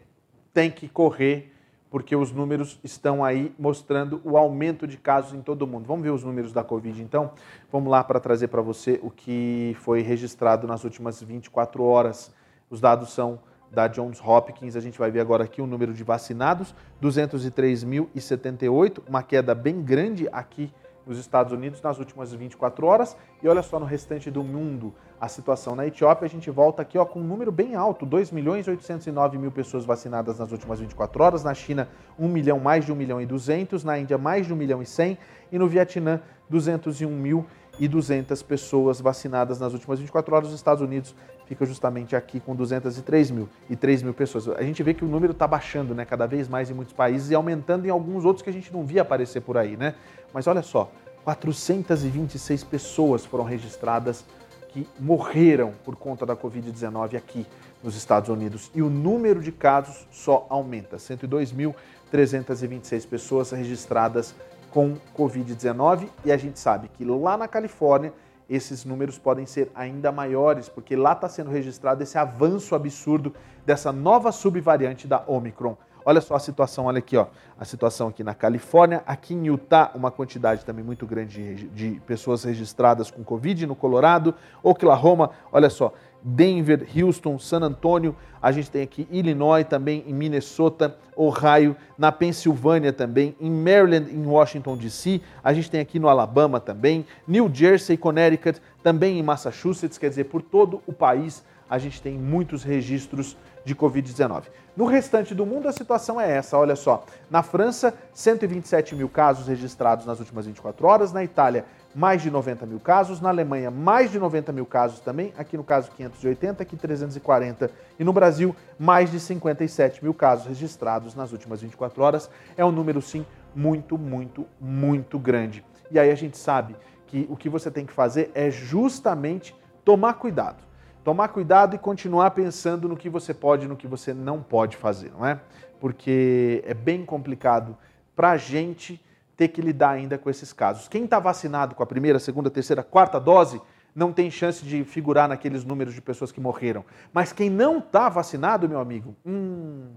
tem que correr porque os números estão aí mostrando o aumento de casos em todo o mundo. Vamos ver os números da Covid então? Vamos lá para trazer para você o que foi registrado nas últimas 24 horas. Os dados são da Johns Hopkins, a gente vai ver agora aqui o número de vacinados, 203.078, uma queda bem grande aqui nos Estados Unidos nas últimas 24 horas. E olha só no restante do mundo a situação. Na Etiópia, a gente volta aqui ó, com um número bem alto: 2 milhões e 809 mil pessoas vacinadas nas últimas 24 horas. Na China, 1 milhão, mais de 1 milhão e 200. Na Índia, mais de 1 milhão e 100. E no Vietnã, 201 mil e 200 pessoas vacinadas nas últimas 24 horas. Os Estados Unidos fica justamente aqui com 203 mil e 3 mil pessoas. A gente vê que o número está baixando né, cada vez mais em muitos países e aumentando em alguns outros que a gente não via aparecer por aí. Né? Mas olha só, 426 pessoas foram registradas que morreram por conta da Covid-19 aqui nos Estados Unidos. E o número de casos só aumenta. 102.326 pessoas registradas com Covid-19. E a gente sabe que lá na Califórnia esses números podem ser ainda maiores, porque lá está sendo registrado esse avanço absurdo dessa nova subvariante da Omicron. Olha só a situação, olha aqui, ó, a situação aqui na Califórnia, aqui em Utah, uma quantidade também muito grande de, de pessoas registradas com Covid, no Colorado, Oklahoma, olha só, Denver, Houston, San Antonio, a gente tem aqui Illinois também, em Minnesota, Ohio, na Pensilvânia também, em Maryland, em Washington DC, a gente tem aqui no Alabama também, New Jersey, Connecticut, também em Massachusetts, quer dizer, por todo o país a gente tem muitos registros de Covid-19. No restante do mundo, a situação é essa: olha só. Na França, 127 mil casos registrados nas últimas 24 horas. Na Itália, mais de 90 mil casos. Na Alemanha, mais de 90 mil casos também. Aqui no caso, 580, aqui 340. E no Brasil, mais de 57 mil casos registrados nas últimas 24 horas. É um número, sim, muito, muito, muito grande. E aí a gente sabe que o que você tem que fazer é justamente tomar cuidado. Tomar cuidado e continuar pensando no que você pode e no que você não pode fazer, não é? Porque é bem complicado para a gente ter que lidar ainda com esses casos. Quem está vacinado com a primeira, segunda, terceira, quarta dose não tem chance de figurar naqueles números de pessoas que morreram. Mas quem não está vacinado, meu amigo, hum,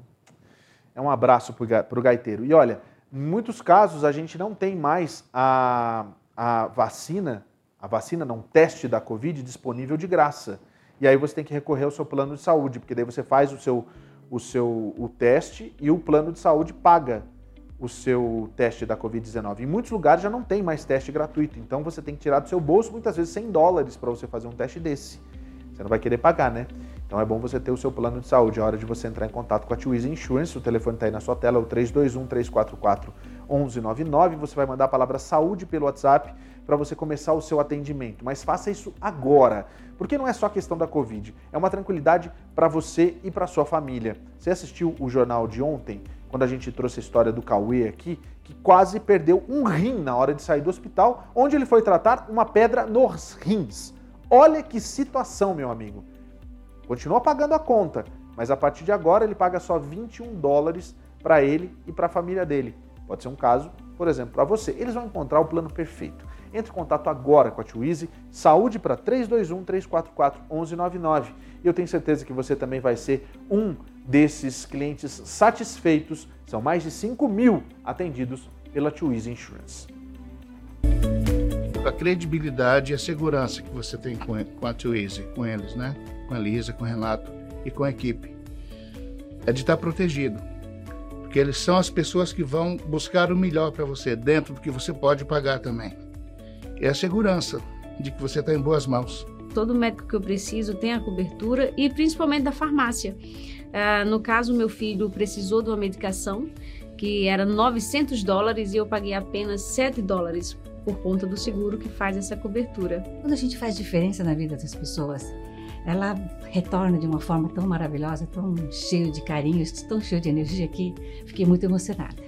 é um abraço para o gaiteiro. E olha, em muitos casos a gente não tem mais a, a vacina, a vacina não, teste da Covid disponível de graça. E aí você tem que recorrer ao seu plano de saúde, porque daí você faz o seu o seu o teste e o plano de saúde paga o seu teste da Covid-19. Em muitos lugares já não tem mais teste gratuito, então você tem que tirar do seu bolso muitas vezes 100 dólares para você fazer um teste desse. Você não vai querer pagar, né? Então é bom você ter o seu plano de saúde. É hora de você entrar em contato com a Twizy Insurance. O telefone está aí na sua tela, o 321 344 1199. Você vai mandar a palavra saúde pelo WhatsApp para você começar o seu atendimento. Mas faça isso agora, porque não é só questão da Covid, é uma tranquilidade para você e para sua família. Você assistiu o jornal de ontem? Quando a gente trouxe a história do Cauê aqui, que quase perdeu um rim na hora de sair do hospital, onde ele foi tratar uma pedra nos rins. Olha que situação, meu amigo. Continua pagando a conta, mas a partir de agora ele paga só 21 dólares para ele e para a família dele. Pode ser um caso, por exemplo, para você. Eles vão encontrar o plano perfeito. Entre em contato agora com a Twizy, saúde para 321 344 1199. E eu tenho certeza que você também vai ser um desses clientes satisfeitos. São mais de 5 mil atendidos pela Twizy Insurance. A credibilidade e a segurança que você tem com a Twizy, com eles, né? Com a Lisa, com o Renato e com a equipe, é de estar protegido. Porque eles são as pessoas que vão buscar o melhor para você, dentro do que você pode pagar também. É a segurança de que você está em boas mãos. Todo médico que eu preciso tem a cobertura e principalmente da farmácia. Uh, no caso, meu filho precisou de uma medicação que era 900 dólares e eu paguei apenas 7 dólares por conta do seguro que faz essa cobertura. Quando a gente faz diferença na vida das pessoas, ela retorna de uma forma tão maravilhosa, tão cheio de carinho, tão cheio de energia que fiquei muito emocionada.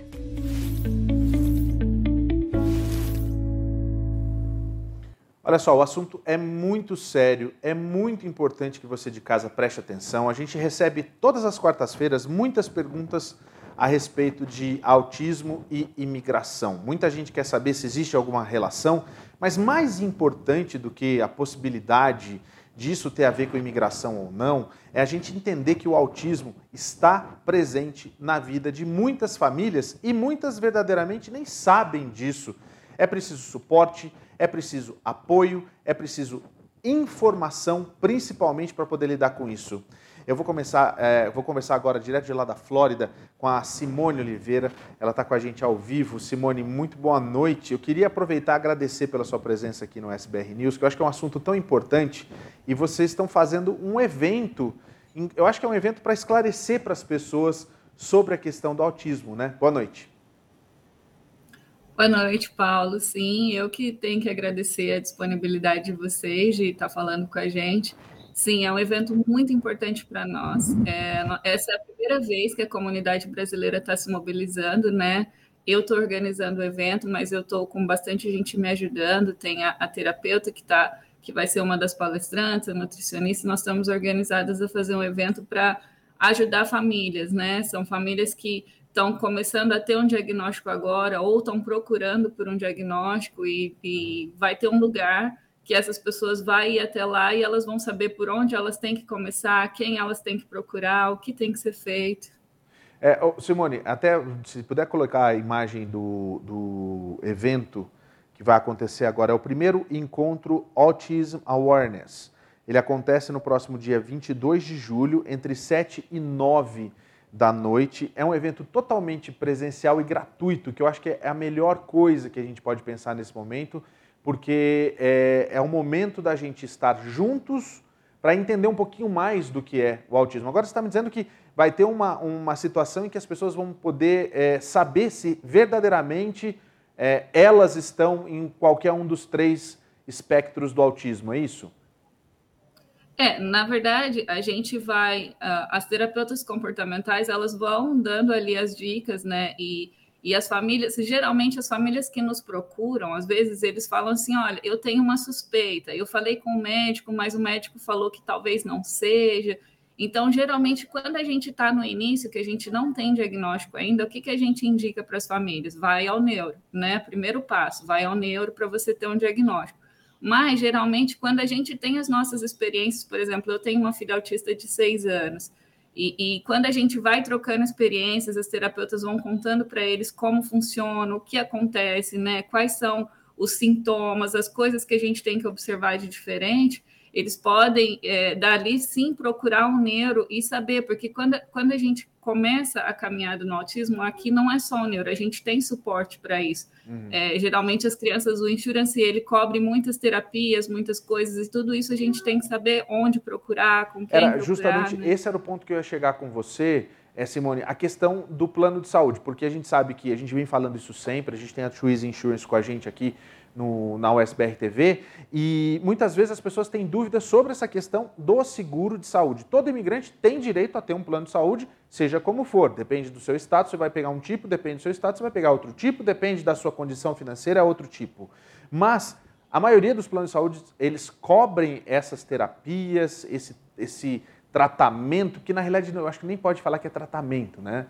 Olha só, o assunto é muito sério, é muito importante que você de casa preste atenção. A gente recebe todas as quartas-feiras muitas perguntas a respeito de autismo e imigração. Muita gente quer saber se existe alguma relação, mas mais importante do que a possibilidade disso ter a ver com imigração ou não, é a gente entender que o autismo está presente na vida de muitas famílias e muitas verdadeiramente nem sabem disso. É preciso suporte, é preciso apoio, é preciso informação, principalmente para poder lidar com isso. Eu vou começar, é, vou conversar agora direto de lá da Flórida com a Simone Oliveira. Ela está com a gente ao vivo. Simone, muito boa noite. Eu queria aproveitar e agradecer pela sua presença aqui no SBR News, que eu acho que é um assunto tão importante. E vocês estão fazendo um evento, eu acho que é um evento para esclarecer para as pessoas sobre a questão do autismo, né? Boa noite. Boa noite, Paulo. Sim, eu que tenho que agradecer a disponibilidade de vocês de estar falando com a gente. Sim, é um evento muito importante para nós. É, essa é a primeira vez que a comunidade brasileira está se mobilizando, né? Eu estou organizando o evento, mas eu estou com bastante gente me ajudando. Tem a, a terapeuta que tá, que vai ser uma das palestrantes, a nutricionista. Nós estamos organizadas a fazer um evento para ajudar famílias, né? São famílias que estão começando a ter um diagnóstico agora ou estão procurando por um diagnóstico e, e, vai ter um lugar que essas pessoas vão ir até lá e elas vão saber por onde elas têm que começar, quem elas têm que procurar, o que tem que ser feito. É, Simone, até se puder colocar a imagem do, do evento que vai acontecer agora, é o primeiro encontro Autism Awareness. Ele acontece no próximo dia 22 de julho, entre 7 e 9 da noite. É um evento totalmente presencial e gratuito, que eu acho que é a melhor coisa que a gente pode pensar nesse momento, porque é, é o momento da gente estar juntos para entender um pouquinho mais do que é o autismo. Agora você está me dizendo que vai ter uma, uma situação em que as pessoas vão poder é, saber se verdadeiramente é, elas estão em qualquer um dos três espectros do autismo, é isso? É, na verdade, a gente vai, uh, as terapeutas comportamentais, elas vão dando ali as dicas, né, e, E as famílias, geralmente as famílias que nos procuram, às vezes eles falam assim: olha, eu tenho uma suspeita, eu falei com o médico, mas o médico falou que talvez não seja. Então, geralmente, quando a gente está no início, que a gente não tem diagnóstico ainda, o que, que a gente indica para as famílias? Vai ao neuro, né? Primeiro passo, vai ao neuro para você ter um diagnóstico. Mas, geralmente, quando a gente tem as nossas experiências, por exemplo, eu tenho uma filha autista de seis anos, e, e, quando a gente vai trocando experiências, as terapeutas vão contando para eles como funciona, o que acontece, né? Quais são os sintomas, as coisas que a gente tem que observar de diferente. Eles podem, é, dali sim, procurar um neuro e saber, porque quando, quando a gente começa a caminhada no autismo, aqui não é só o neuro, a gente tem suporte para isso. Uhum. É, geralmente as crianças, o insurance, ele cobre muitas terapias, muitas coisas, e tudo isso a gente tem que saber onde procurar, com quem era, procurar. Justamente né? esse era o ponto que eu ia chegar com você, é, Simone, a questão do plano de saúde, porque a gente sabe que a gente vem falando isso sempre, a gente tem a Choice Insurance com a gente aqui no, na USBR TV, e muitas vezes as pessoas têm dúvidas sobre essa questão do seguro de saúde. Todo imigrante tem direito a ter um plano de saúde, seja como for, depende do seu estado, você vai pegar um tipo, depende do seu estado, você vai pegar outro tipo, depende da sua condição financeira, é outro tipo. Mas a maioria dos planos de saúde, eles cobrem essas terapias, esse, esse tratamento, que na realidade eu acho que nem pode falar que é tratamento, né?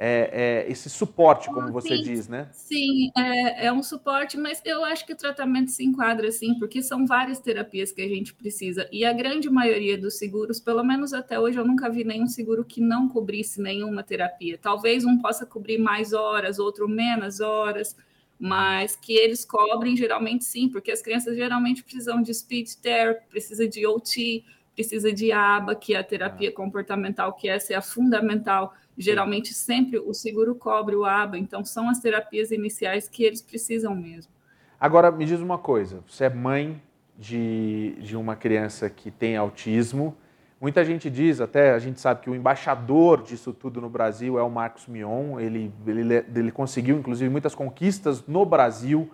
É, é, esse suporte, como você sim, diz, né? Sim, é, é, um suporte, mas eu acho que o tratamento se enquadra assim, porque são várias terapias que a gente precisa. E a grande maioria dos seguros, pelo menos até hoje, eu nunca vi nenhum seguro que não cobrisse nenhuma terapia. Talvez um possa cobrir mais horas, outro menos horas, mas que eles cobrem geralmente sim, porque as crianças geralmente precisam de speech therapy, precisa de OT, precisa de ABA, que é a terapia comportamental, que essa é a fundamental Geralmente, sempre o seguro cobre o ABA, então são as terapias iniciais que eles precisam mesmo. Agora, me diz uma coisa: você é mãe de, de uma criança que tem autismo. Muita gente diz, até a gente sabe que o embaixador disso tudo no Brasil é o Marcos Mion. Ele, ele, ele conseguiu, inclusive, muitas conquistas no Brasil.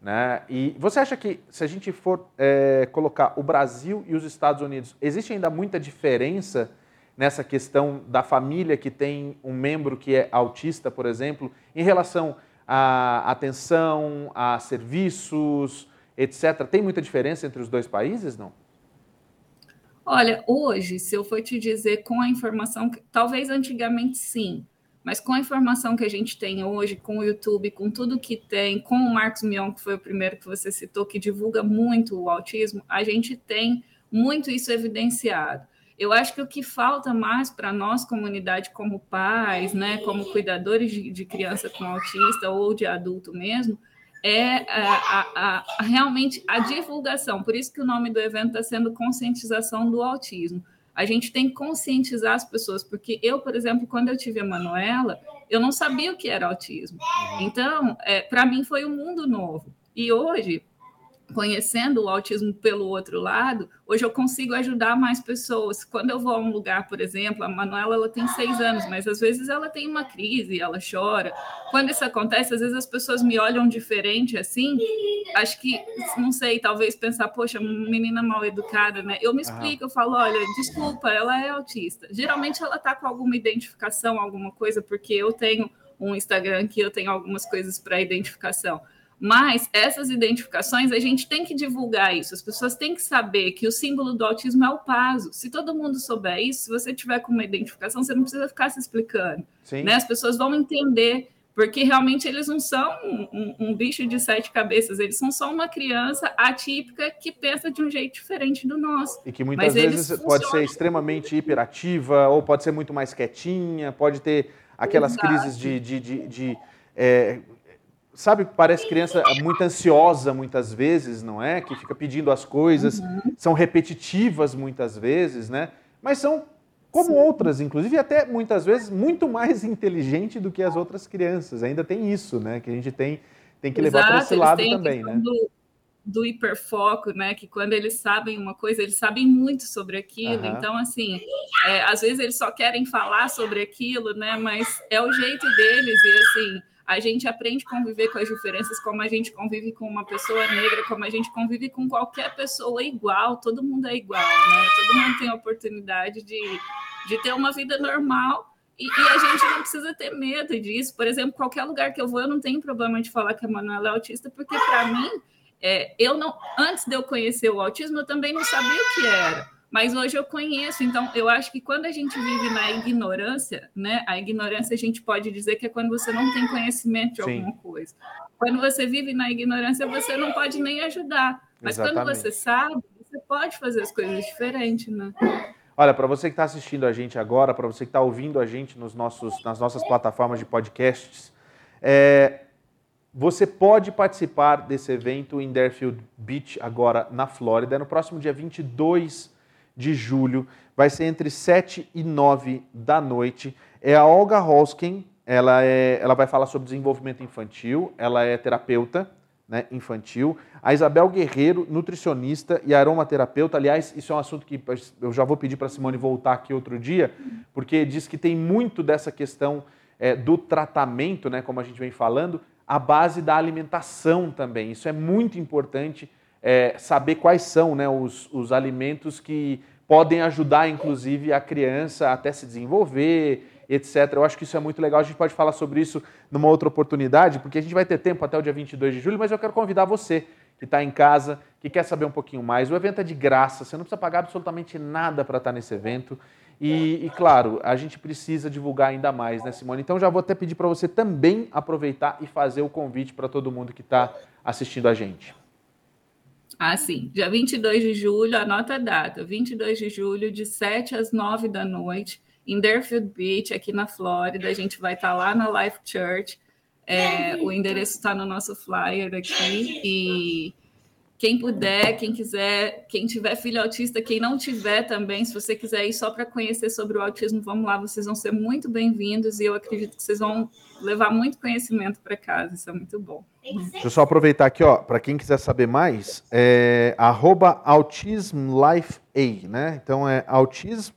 Né? E você acha que, se a gente for é, colocar o Brasil e os Estados Unidos, existe ainda muita diferença? Nessa questão da família que tem um membro que é autista, por exemplo, em relação à atenção, a serviços, etc. Tem muita diferença entre os dois países, não? Olha, hoje, se eu for te dizer com a informação, talvez antigamente sim, mas com a informação que a gente tem hoje, com o YouTube, com tudo que tem, com o Marcos Mion, que foi o primeiro que você citou, que divulga muito o autismo, a gente tem muito isso evidenciado. Eu acho que o que falta mais para nós, comunidade, como pais, né, como cuidadores de, de, criança com autista ou de adulto mesmo, é a, a, a, realmente a divulgação. Por isso que o nome do evento está sendo conscientização do autismo. A gente tem que conscientizar as pessoas, porque eu, por exemplo, quando eu tive a Manuela, eu não sabia o que era autismo. Então, é, para mim foi um mundo novo. E hoje, conhecendo o autismo pelo outro lado, hoje eu consigo ajudar mais pessoas. Quando eu vou a um lugar, por exemplo, a Manuela ela tem seis anos, mas às vezes ela tem uma crise, ela chora. Quando isso acontece, às vezes as pessoas me olham diferente assim. Acho que, não sei, talvez pensar, poxa, menina mal educada, né? Eu me explico, eu falo, olha, desculpa, ela é autista. Geralmente ela tá com alguma identificação, alguma coisa, porque eu tenho um Instagram que eu tenho algumas coisas para identificação. Mas essas identificações, a gente tem que divulgar isso. As pessoas têm que saber que o símbolo do autismo é o paso. Se todo mundo souber isso, se você tiver com uma identificação, você não precisa ficar se explicando. Né? As pessoas vão entender, porque realmente eles não são um, um, um, bicho de sete cabeças, eles são só uma criança atípica que pensa de um jeito diferente do nosso. E que muitas Mas vezes pode ser extremamente hiperativa, ou pode ser muito mais quietinha, pode ter aquelas Exato. crises de, de, de, de é, sabe, parece criança muito ansiosa muitas vezes, não é? Que fica pedindo as coisas, uhum. são repetitivas muitas vezes, né? Mas são como Sim. outras, inclusive até muitas vezes muito mais inteligente do que as outras crianças. Ainda tem isso, né? Que a gente tem, tem que levar para esse lado também, né? Do, do hiperfoco, né? Que quando eles sabem uma coisa, eles sabem muito sobre aquilo. Uhum. Então, assim, é, às vezes eles só querem falar sobre aquilo, né? Mas é o jeito deles e assim a gente aprende a conviver com as diferenças, como a gente convive com uma pessoa negra, como a gente convive com qualquer pessoa igual, todo mundo é igual, né? Todo mundo tem a oportunidade de, de ter uma vida normal E, e, a gente não precisa ter medo disso. Por exemplo, qualquer lugar que eu vou, eu não tenho problema de falar que a Manuela é autista, porque para mim, é, eu não, antes de eu conhecer o autismo, eu também não sabia o que era. Mas hoje eu conheço, então eu acho que quando a gente vive na ignorância, né? A ignorância a gente pode dizer que é quando você não tem conhecimento de Sim. alguma coisa. Quando você vive na ignorância, você não pode nem ajudar. Mas Exatamente. quando você sabe, você pode fazer as coisas diferentes, né? Olha, para você que está assistindo a gente agora, para você que está ouvindo a gente nos nossos, nas nossas plataformas de podcasts, é, você pode participar desse evento em Deerfield Beach, agora na Flórida, no próximo dia 22 de julho. Vai ser entre 7 e 9 da noite. É a Olga Holskin, ela, é, ela vai falar sobre desenvolvimento infantil, ela é terapeuta né, infantil. A Isabel Guerreiro, nutricionista e aromaterapeuta. Aliás, isso é um assunto que eu já vou pedir para a Simone voltar aqui outro dia, porque diz que tem muito dessa questão é, do tratamento, né, como a gente vem falando, a base da alimentação também. Isso é muito importante é, saber quais são né, os, os alimentos que podem ajudar, inclusive, a criança até se desenvolver, etc. Eu acho que isso é muito legal. A gente pode falar sobre isso numa outra oportunidade, porque a gente vai ter tempo até o dia 22 de julho, mas eu quero convidar você que está em casa, que quer saber um pouquinho mais. O evento é de graça, você não precisa pagar absolutamente nada para estar nesse evento. E, e, claro, a gente precisa divulgar ainda mais, né, Simone? Então já vou até pedir para você também aproveitar e fazer o convite para todo mundo que está assistindo a gente. Ah, sim. Dia 22 de julho, anota a data. 22 de julho, de 7 às 9 da noite em Deerfield Beach, aqui na Flórida. A gente vai estar tá lá na Life Church. É, o endereço está no nosso flyer aqui. E quem puder, quem quiser, quem tiver filho autista, quem não tiver também, se você quiser ir só para conhecer sobre o autismo, vamos lá, vocês vão ser muito bem-vindos e eu acredito que vocês vão levar muito conhecimento para casa, isso é muito bom. Deixa eu só aproveitar aqui, ó, para quem quiser saber mais, é autismlifea, né? Então é autism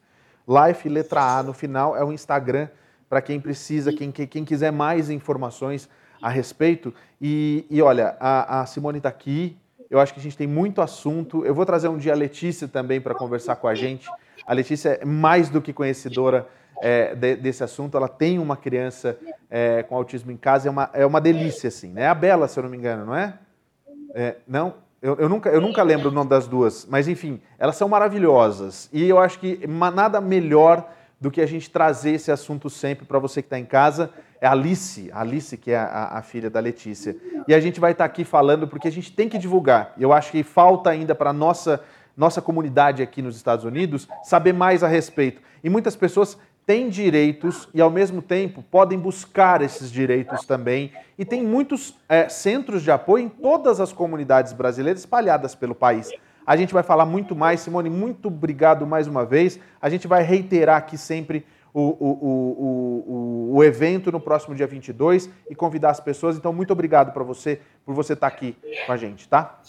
Life, letra A no final, é o Instagram para quem precisa, quem, quem quiser mais informações a respeito. E, e olha, a, a Simone está aqui, eu acho que a gente tem muito assunto. Eu vou trazer um dia a Letícia também para conversar com a gente. A Letícia é mais do que conhecedora é, de, desse assunto. Ela tem uma criança é, com autismo em casa, é uma, é uma delícia, assim. Né? É a Bela, se eu não me engano, não é? é não? Eu, eu, nunca, eu nunca lembro o nome das duas, mas enfim, elas são maravilhosas. E eu acho que nada melhor do que a gente trazer esse assunto sempre para você que está em casa. É a Alice, a Alice que é a, a, filha da Letícia. E a gente vai estar tá aqui falando porque a gente tem que divulgar. Eu acho que falta ainda para a nossa, nossa comunidade aqui nos Estados Unidos saber mais a respeito. E muitas pessoas têm direitos e, ao mesmo tempo, podem buscar esses direitos também. E tem muitos é, centros de apoio em todas as comunidades brasileiras espalhadas pelo país. A gente vai falar muito mais. Simone, muito obrigado mais uma vez. A gente vai reiterar aqui sempre o, o, o, o, evento no próximo dia 22 e convidar as pessoas. Então, muito obrigado para você, por você estar tá aqui com a gente, tá?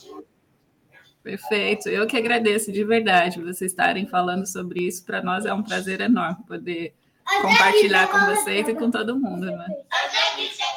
Perfeito. Eu que agradeço de verdade vocês estarem falando sobre isso. Para nós é um prazer enorme poder compartilhar com vocês e com todo mundo, né?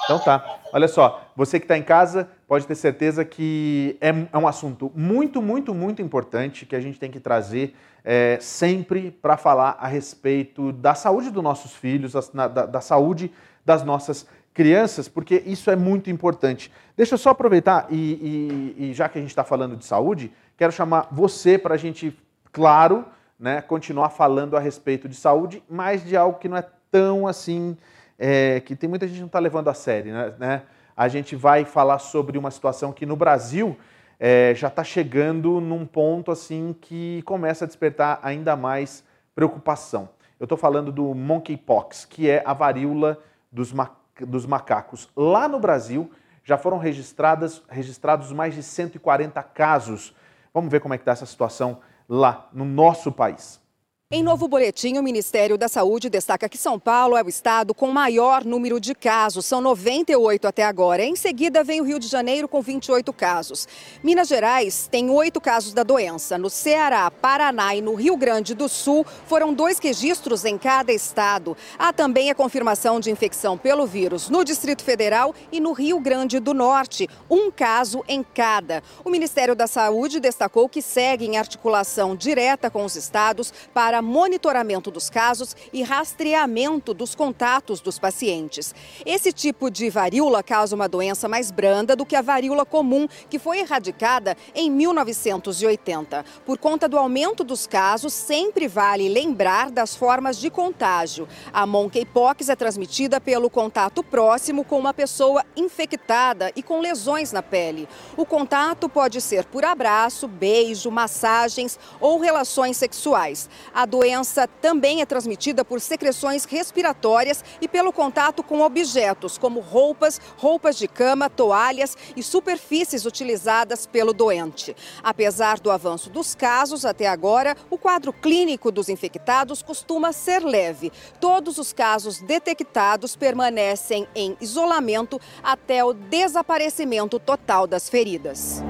Então tá. Olha só, você que está em casa pode ter certeza que é, é, um assunto muito, muito, muito importante que a gente tem que trazer é, sempre para falar a respeito da saúde dos nossos filhos, da, da, da saúde das nossas crianças, porque isso é muito importante. Deixa eu só aproveitar e, e, e já que a gente está falando de saúde, quero chamar você para a gente, claro, né, continuar falando a respeito de saúde, mas de algo que não é tão assim, é, que tem muita gente que não está levando a sério. Né, né? A gente vai falar sobre uma situação que no Brasil é, já está chegando num ponto assim que começa a despertar ainda mais preocupação. Eu estou falando do monkeypox, que é a varíola dos macacos dos macacos. Lá no Brasil já foram registradas, registrados mais de 140 casos. Vamos ver como é que está essa situação lá no nosso país. Em novo boletim, o Ministério da Saúde destaca que São Paulo é o estado com maior número de casos, são 98 até agora. Em seguida, vem o Rio de Janeiro com 28 casos. Minas Gerais tem oito casos da doença. No Ceará, Paraná e no Rio Grande do Sul foram dois registros em cada estado. Há também a confirmação de infecção pelo vírus no Distrito Federal e no Rio Grande do Norte, um caso em cada. O Ministério da Saúde destacou que segue em articulação direta com os estados para monitoramento dos casos e rastreamento dos contatos dos pacientes. Esse tipo de varíola causa uma doença mais branda do que a varíola comum, que foi erradicada em 1980. Por conta do aumento dos casos, sempre vale lembrar das formas de contágio. A monkeypox é transmitida pelo contato próximo com uma pessoa infectada e com lesões na pele. O contato pode ser por abraço, beijo, massagens ou relações sexuais. A doença também é transmitida por secreções respiratórias e pelo contato com objetos, como roupas, roupas de cama, toalhas e superfícies utilizadas pelo doente. Apesar do avanço dos casos até agora, o quadro clínico dos infectados costuma ser leve. Todos os casos detectados permanecem em isolamento até o desaparecimento total das feridas.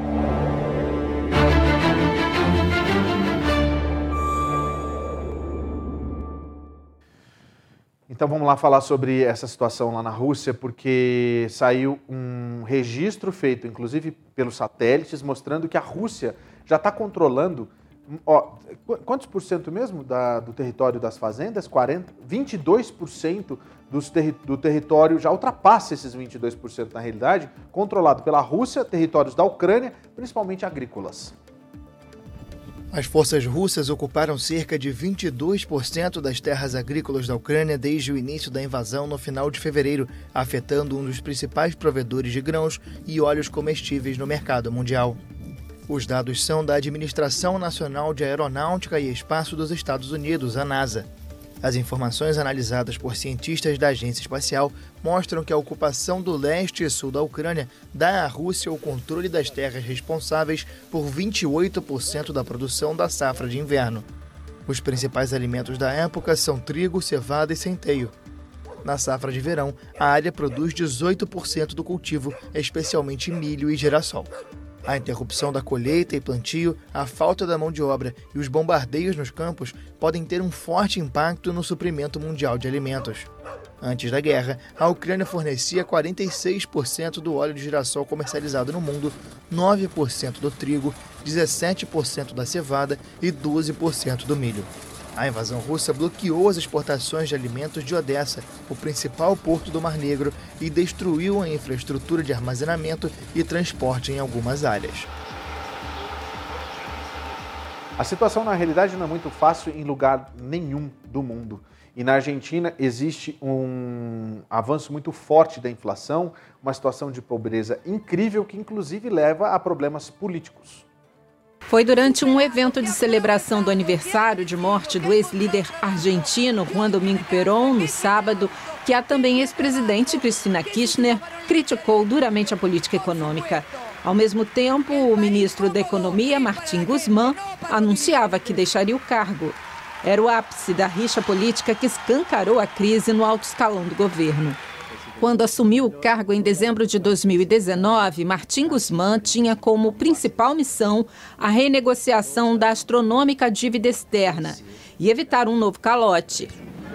Então vamos lá falar sobre essa situação lá na Rússia, porque saiu um registro feito, inclusive pelos satélites, mostrando que a Rússia já está controlando. Ó, quantos por cento mesmo da, do território das fazendas? 40, 22% dos terri, do território já ultrapassa esses 22% na realidade, controlado pela Rússia, territórios da Ucrânia, principalmente agrícolas. As forças russas ocuparam cerca de 22% das terras agrícolas da Ucrânia desde o início da invasão no final de fevereiro, afetando um dos principais provedores de grãos e óleos comestíveis no mercado mundial. Os dados são da Administração Nacional de Aeronáutica e Espaço dos Estados Unidos, a NASA. As informações analisadas por cientistas da agência espacial mostram que a ocupação do leste e sul da Ucrânia dá à Rússia o controle das terras responsáveis por 28% da produção da safra de inverno. Os principais alimentos da época são trigo, cevada e centeio. Na safra de verão, a área produz 18% do cultivo, especialmente milho e girassol. A interrupção da colheita e plantio, a falta da mão de obra e os bombardeios nos campos podem ter um forte impacto no suprimento mundial de alimentos. Antes da guerra, a Ucrânia fornecia 46% do óleo de girassol comercializado no mundo, 9% do trigo, 17% da cevada e 12% do milho. A invasão russa bloqueou as exportações de alimentos de Odessa, o principal porto do Mar Negro, e destruiu a infraestrutura de armazenamento e transporte em algumas áreas. A situação, na realidade, não é muito fácil em lugar nenhum do mundo. E na Argentina existe um avanço muito forte da inflação, uma situação de pobreza incrível que, inclusive, leva a problemas políticos. Foi durante um evento de celebração do aniversário de morte do ex-líder argentino Juan Domingo Perón, no sábado, que a também ex-presidente Cristina Kirchner criticou duramente a política econômica. Ao mesmo tempo, o ministro da Economia, Martim Guzmán, anunciava que deixaria o cargo. Era o ápice da rixa política que escancarou a crise no alto escalão do governo. Quando assumiu o cargo em dezembro de 2019, Martim Guzmán tinha como principal missão a renegociação da astronômica dívida externa e evitar um novo calote.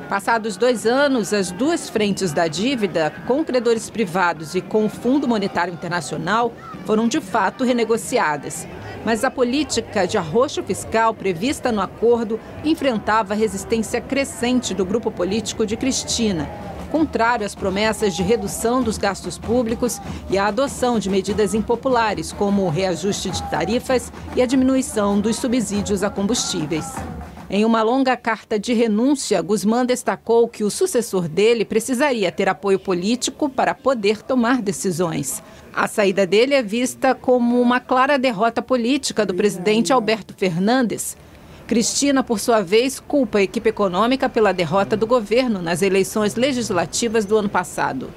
Passados dois anos, as duas frentes da dívida, com credores privados e com o Fundo Monetário Internacional, foram de fato renegociadas. Mas a política de arroxo fiscal prevista no acordo enfrentava resistência crescente do grupo político de Cristina, contrário às promessas de redução dos gastos públicos e à adoção de medidas impopulares, como o reajuste de tarifas e a diminuição dos subsídios a combustíveis. Em uma longa carta de renúncia, Guzmán destacou que o sucessor dele precisaria ter apoio político para poder tomar decisões. A saída dele é vista como uma clara derrota política do presidente Alberto Fernandes, Cristina, por sua vez, culpa a equipe econômica pela derrota do governo nas eleições legislativas do ano passado.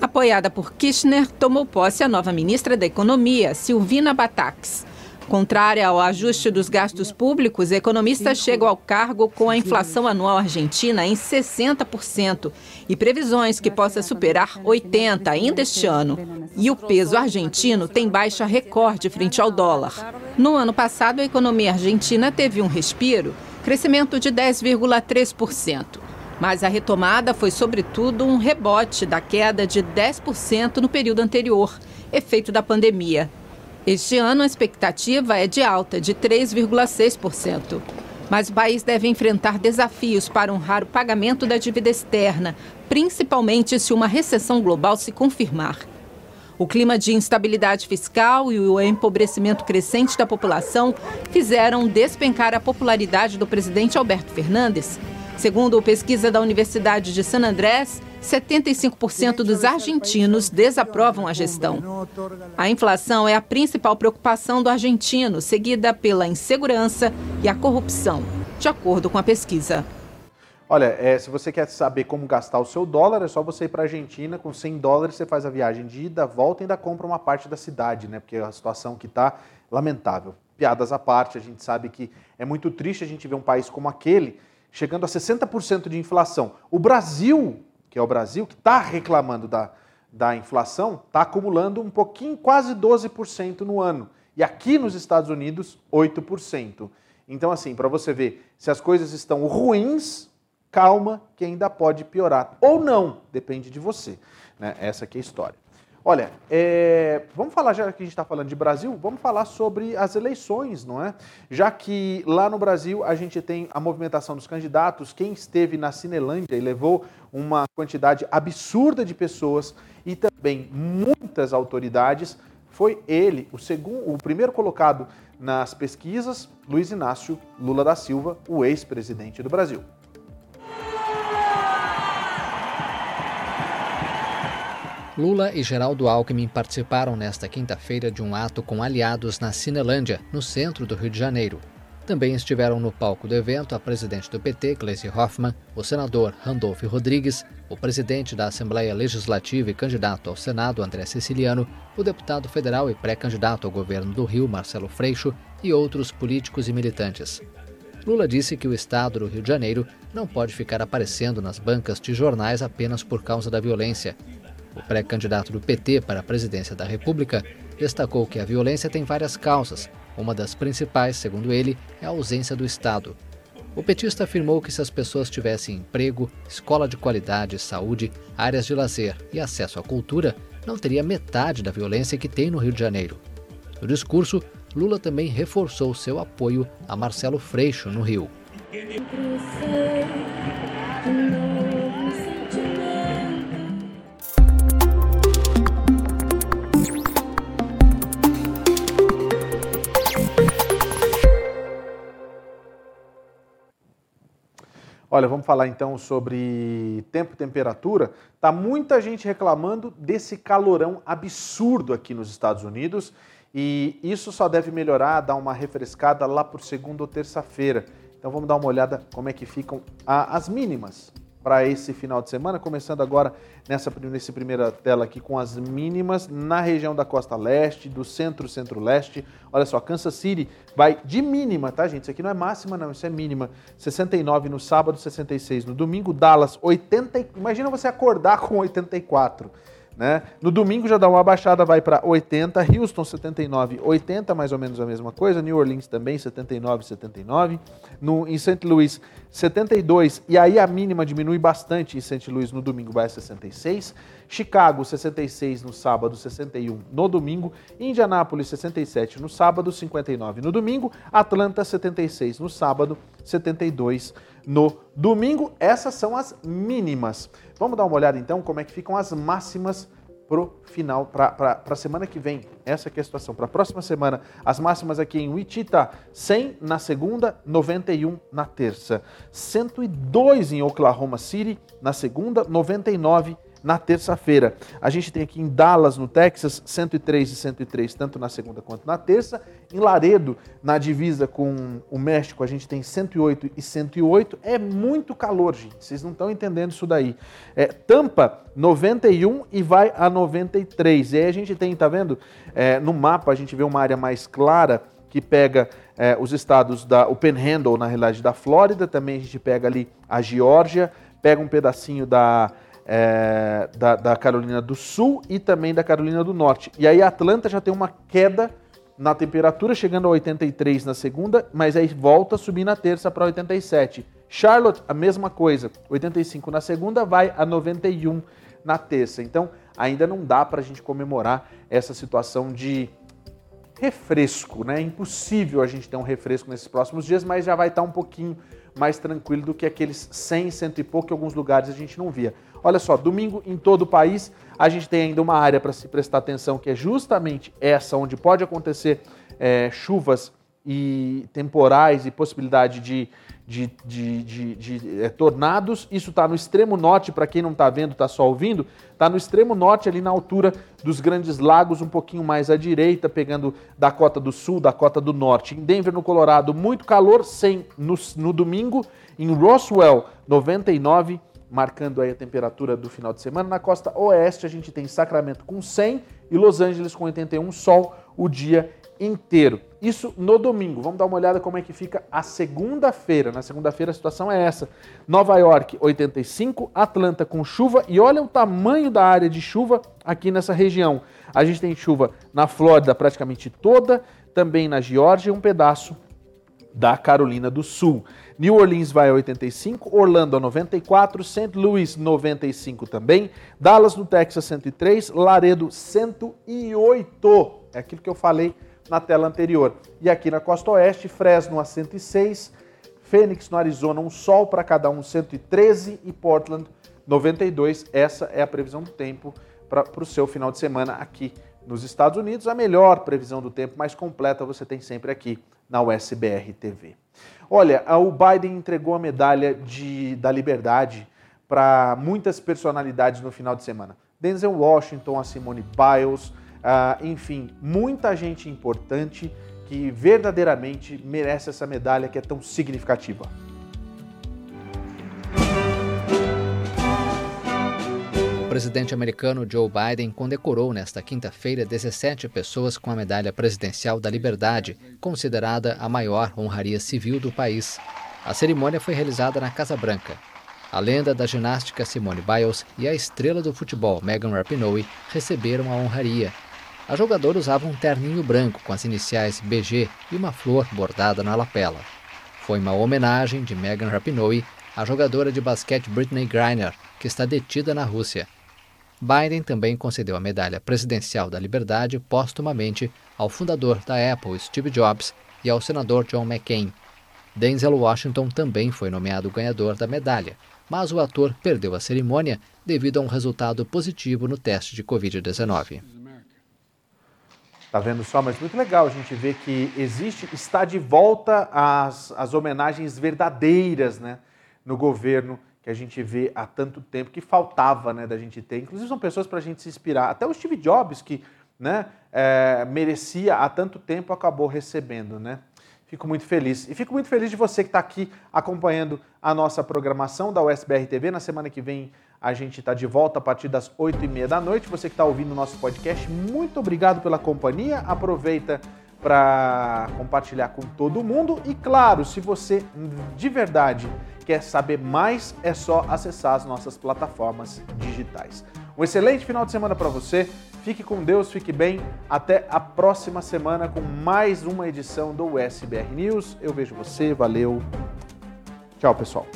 Apoiada por Kirchner, tomou posse a nova ministra da Economia, Silvina Batax. Contrária ao ajuste dos gastos públicos, economistas chegam ao cargo com a inflação anual argentina em 60% e previsões que possa superar 80% ainda este ano. E o peso argentino tem baixa recorde frente ao dólar. No ano passado, a economia argentina teve um respiro, crescimento de 10,3%. Mas a retomada foi, sobretudo, um rebote da queda de 10% no período anterior, efeito da pandemia. Este ano, a expectativa é de alta, de 3,6%. Mas o país deve enfrentar desafios para honrar o pagamento da dívida externa, principalmente se uma recessão global se confirmar. O clima de instabilidade fiscal e o empobrecimento crescente da população fizeram despencar a popularidade do presidente Alberto Fernandes. Segundo pesquisa da Universidade de San Andrés, 75% dos argentinos desaprovam a gestão. A inflação é a principal preocupação do argentino, seguida pela insegurança e a corrupção, de acordo com a pesquisa. Olha, é, se você quer saber como gastar o seu dólar, é só você ir para a Argentina, com 100 dólares você faz a viagem de ida, volta e ainda compra uma parte da cidade, né? Porque a situação que está lamentável. Piadas à parte, a gente sabe que é muito triste a gente ver um país como aquele chegando a 60% de inflação. O Brasil, que é o Brasil, que está reclamando da, da inflação, está acumulando um pouquinho, quase 12% no ano. E aqui nos Estados Unidos, 8%. Então, assim, para você ver, se as coisas estão ruins, calma, que ainda pode piorar. Ou não, depende de você. Né? Essa aqui é a história. Olha, é, vamos falar, já que a gente está falando de Brasil, vamos falar sobre as eleições, não é? Já que lá no Brasil a gente tem a movimentação dos candidatos, quem esteve na Cinelândia e levou uma quantidade absurda de pessoas e também muitas autoridades, foi ele, o, segundo, o primeiro colocado nas pesquisas, Luiz Inácio Lula da Silva, o ex-presidente do Brasil. Lula e Geraldo Alckmin participaram nesta quinta-feira de um ato com aliados na Cinelândia, no centro do Rio de Janeiro. Também estiveram no palco do evento a presidente do PT, Gleisi Hoffmann, o senador Randolph Rodrigues, o presidente da Assembleia Legislativa e candidato ao Senado, André Siciliano, o deputado federal e pré-candidato ao governo do Rio, Marcelo Freixo, e outros políticos e militantes. Lula disse que o estado do Rio de Janeiro não pode ficar aparecendo nas bancas de jornais apenas por causa da violência o pré-candidato do PT para a presidência da República destacou que a violência tem várias causas. Uma das principais, segundo ele, é a ausência do Estado. O petista afirmou que se as pessoas tivessem emprego, escola de qualidade, saúde, áreas de lazer e acesso à cultura, não teria metade da violência que tem no Rio de Janeiro. No discurso, Lula também reforçou seu apoio a Marcelo Freixo no Rio. Olha, vamos falar então sobre tempo e temperatura. Tá muita gente reclamando desse calorão absurdo aqui nos Estados Unidos e isso só deve melhorar, dar uma refrescada lá por segunda ou terça-feira. Então vamos dar uma olhada como é que ficam as mínimas para esse final de semana, começando agora nessa nesse primeira tela aqui com as mínimas na região da costa leste, do centro centro-leste. Olha só, Kansas City vai de mínima, tá, gente? Isso aqui não é máxima não, isso é mínima. 69 no sábado, 66 no domingo. Dallas 80, imagina você acordar com 84. Né? No domingo já dá uma baixada, vai para 80, Houston 79, 80, mais ou menos a mesma coisa, New Orleans também 79, 79, no, em St. Louis 72, e aí a mínima diminui bastante em St. Louis no domingo vai a 66, Chicago 66 no sábado, 61 no domingo, Indianápolis 67 no sábado, 59 no domingo, Atlanta 76 no sábado, 72 no domingo. Essas são as mínimas. Vamos dar uma olhada então como é que ficam as máximas pro final, para a semana que vem. Essa é a situação. Para a próxima semana, as máximas aqui em Wichita, 100 na segunda, 91 na terça. 102 em Oklahoma City na segunda, 99 na terça-feira. A gente tem aqui em Dallas, no Texas, 103 e 103, tanto na segunda quanto na terça. Em Laredo, na divisa com o México, a gente tem 108 e 108. É muito calor, gente. Vocês não estão entendendo isso daí. É, Tampa, 91 e vai a 93. E aí a gente tem, tá vendo? É, no mapa a gente vê uma área mais clara que pega é, os estados da o Panhandle, na realidade, da Flórida. Também a gente pega ali a Geórgia, pega um pedacinho da é, da, da, Carolina do Sul e também da Carolina do Norte. E aí Atlanta já tem uma queda na temperatura, chegando a 83 na segunda, mas aí volta a subir na terça para 87. Charlotte, a mesma coisa, 85 na segunda, vai a 91 na terça. Então, ainda não dá para a gente comemorar essa situação de refresco, né? É impossível a gente ter um refresco nesses próximos dias, mas já vai estar um pouquinho mais tranquilo do que aqueles 100, cento e pouco que alguns lugares a gente não via. Olha só, domingo em todo o país, a gente tem ainda uma área para se prestar atenção, que é justamente essa, onde pode acontecer é, chuvas e temporais e possibilidade de de, de, de, de é, tornados. Isso está no extremo norte, para quem não está vendo, está só ouvindo, está no extremo norte, ali na altura dos Grandes Lagos, um pouquinho mais à direita, pegando da cota do sul, da cota do norte. Em Denver, no Colorado, muito calor, 100 no, no domingo. Em Roswell, 99, marcando aí a temperatura do final de semana. Na costa oeste, a gente tem Sacramento com 100 e Los Angeles com 81, sol o dia inteiro. Isso no domingo. Vamos dar uma olhada como é que fica a segunda-feira. Na segunda-feira a situação é essa. Nova York 85, Atlanta com chuva e olha o tamanho da área de chuva aqui nessa região. A gente tem chuva na Flórida praticamente toda, também na Geórgia e um pedaço da Carolina do Sul. New Orleans vai a 85, Orlando a 94, St. Louis 95 também, Dallas no Texas 103, Laredo 108. É aquilo que eu falei na tela anterior. E aqui na costa oeste, Fresno a 106, Phoenix no Arizona, um sol para cada um, 113 e Portland 92. Essa é a previsão do tempo para o seu final de semana aqui nos Estados Unidos. A melhor previsão do tempo, mais completa, você tem sempre aqui na USBR TV. Olha, o Biden entregou a medalha de, da liberdade para muitas personalidades no final de semana. Denzel Washington, a Simone Biles, ah, enfim, muita gente importante que verdadeiramente merece essa medalha que é tão significativa. Presidente americano Joe Biden condecorou nesta quinta-feira 17 pessoas com a Medalha Presidencial da Liberdade, considerada a maior honraria civil do país. A cerimônia foi realizada na Casa Branca. A lenda da ginástica Simone Biles e a estrela do futebol Megan Rapinoe receberam a honraria a jogadora usava um terninho branco com as iniciais BG e uma flor bordada na lapela. Foi uma homenagem de Megan Rapinoe à jogadora de basquete Britney Griner, que está detida na Rússia. Biden também concedeu a Medalha Presidencial da Liberdade póstumamente ao fundador da Apple, Steve Jobs, e ao senador John McCain. Denzel Washington também foi nomeado ganhador da medalha, mas o ator perdeu a cerimônia devido a um resultado positivo no teste de Covid-19. Tá vendo só? Mas muito legal a gente ver que existe, está de volta as, as homenagens verdadeiras né, no governo que a gente vê há tanto tempo, que faltava né, da gente ter. Inclusive são pessoas para a gente se inspirar. Até o Steve Jobs, que né, é, merecia há tanto tempo, acabou recebendo. Né? Fico muito feliz. E fico muito feliz de você que está aqui acompanhando a nossa programação da USBR TV. Na semana que vem a gente está de volta a partir das 8h30 da noite. Você que está ouvindo o nosso podcast, muito obrigado pela companhia. Aproveita para compartilhar com todo mundo. E claro, se você de verdade quer saber mais, é só acessar as nossas plataformas digitais. Um excelente final de semana para você. Fique com Deus, fique bem. Até a próxima semana com mais uma edição do USBR News. Eu vejo você, valeu. Tchau, pessoal.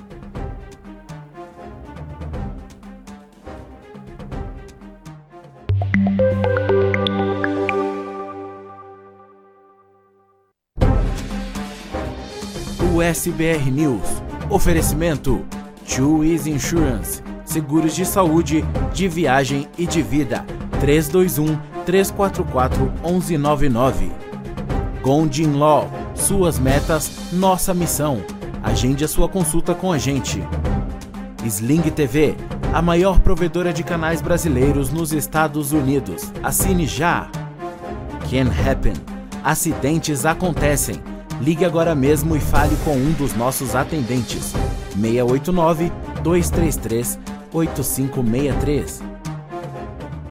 USBR News. Oferecimento: Easy Insurance. Seguros de saúde, de viagem e de vida. 321 344 1199. Gondin Law. Suas metas, nossa missão. Agende a sua consulta com a gente. Sling TV, a maior provedora de canais brasileiros nos Estados Unidos. Assine já. Can Happen. Acidentes acontecem. Ligue agora mesmo e fale com um dos nossos atendentes. 689 233 8563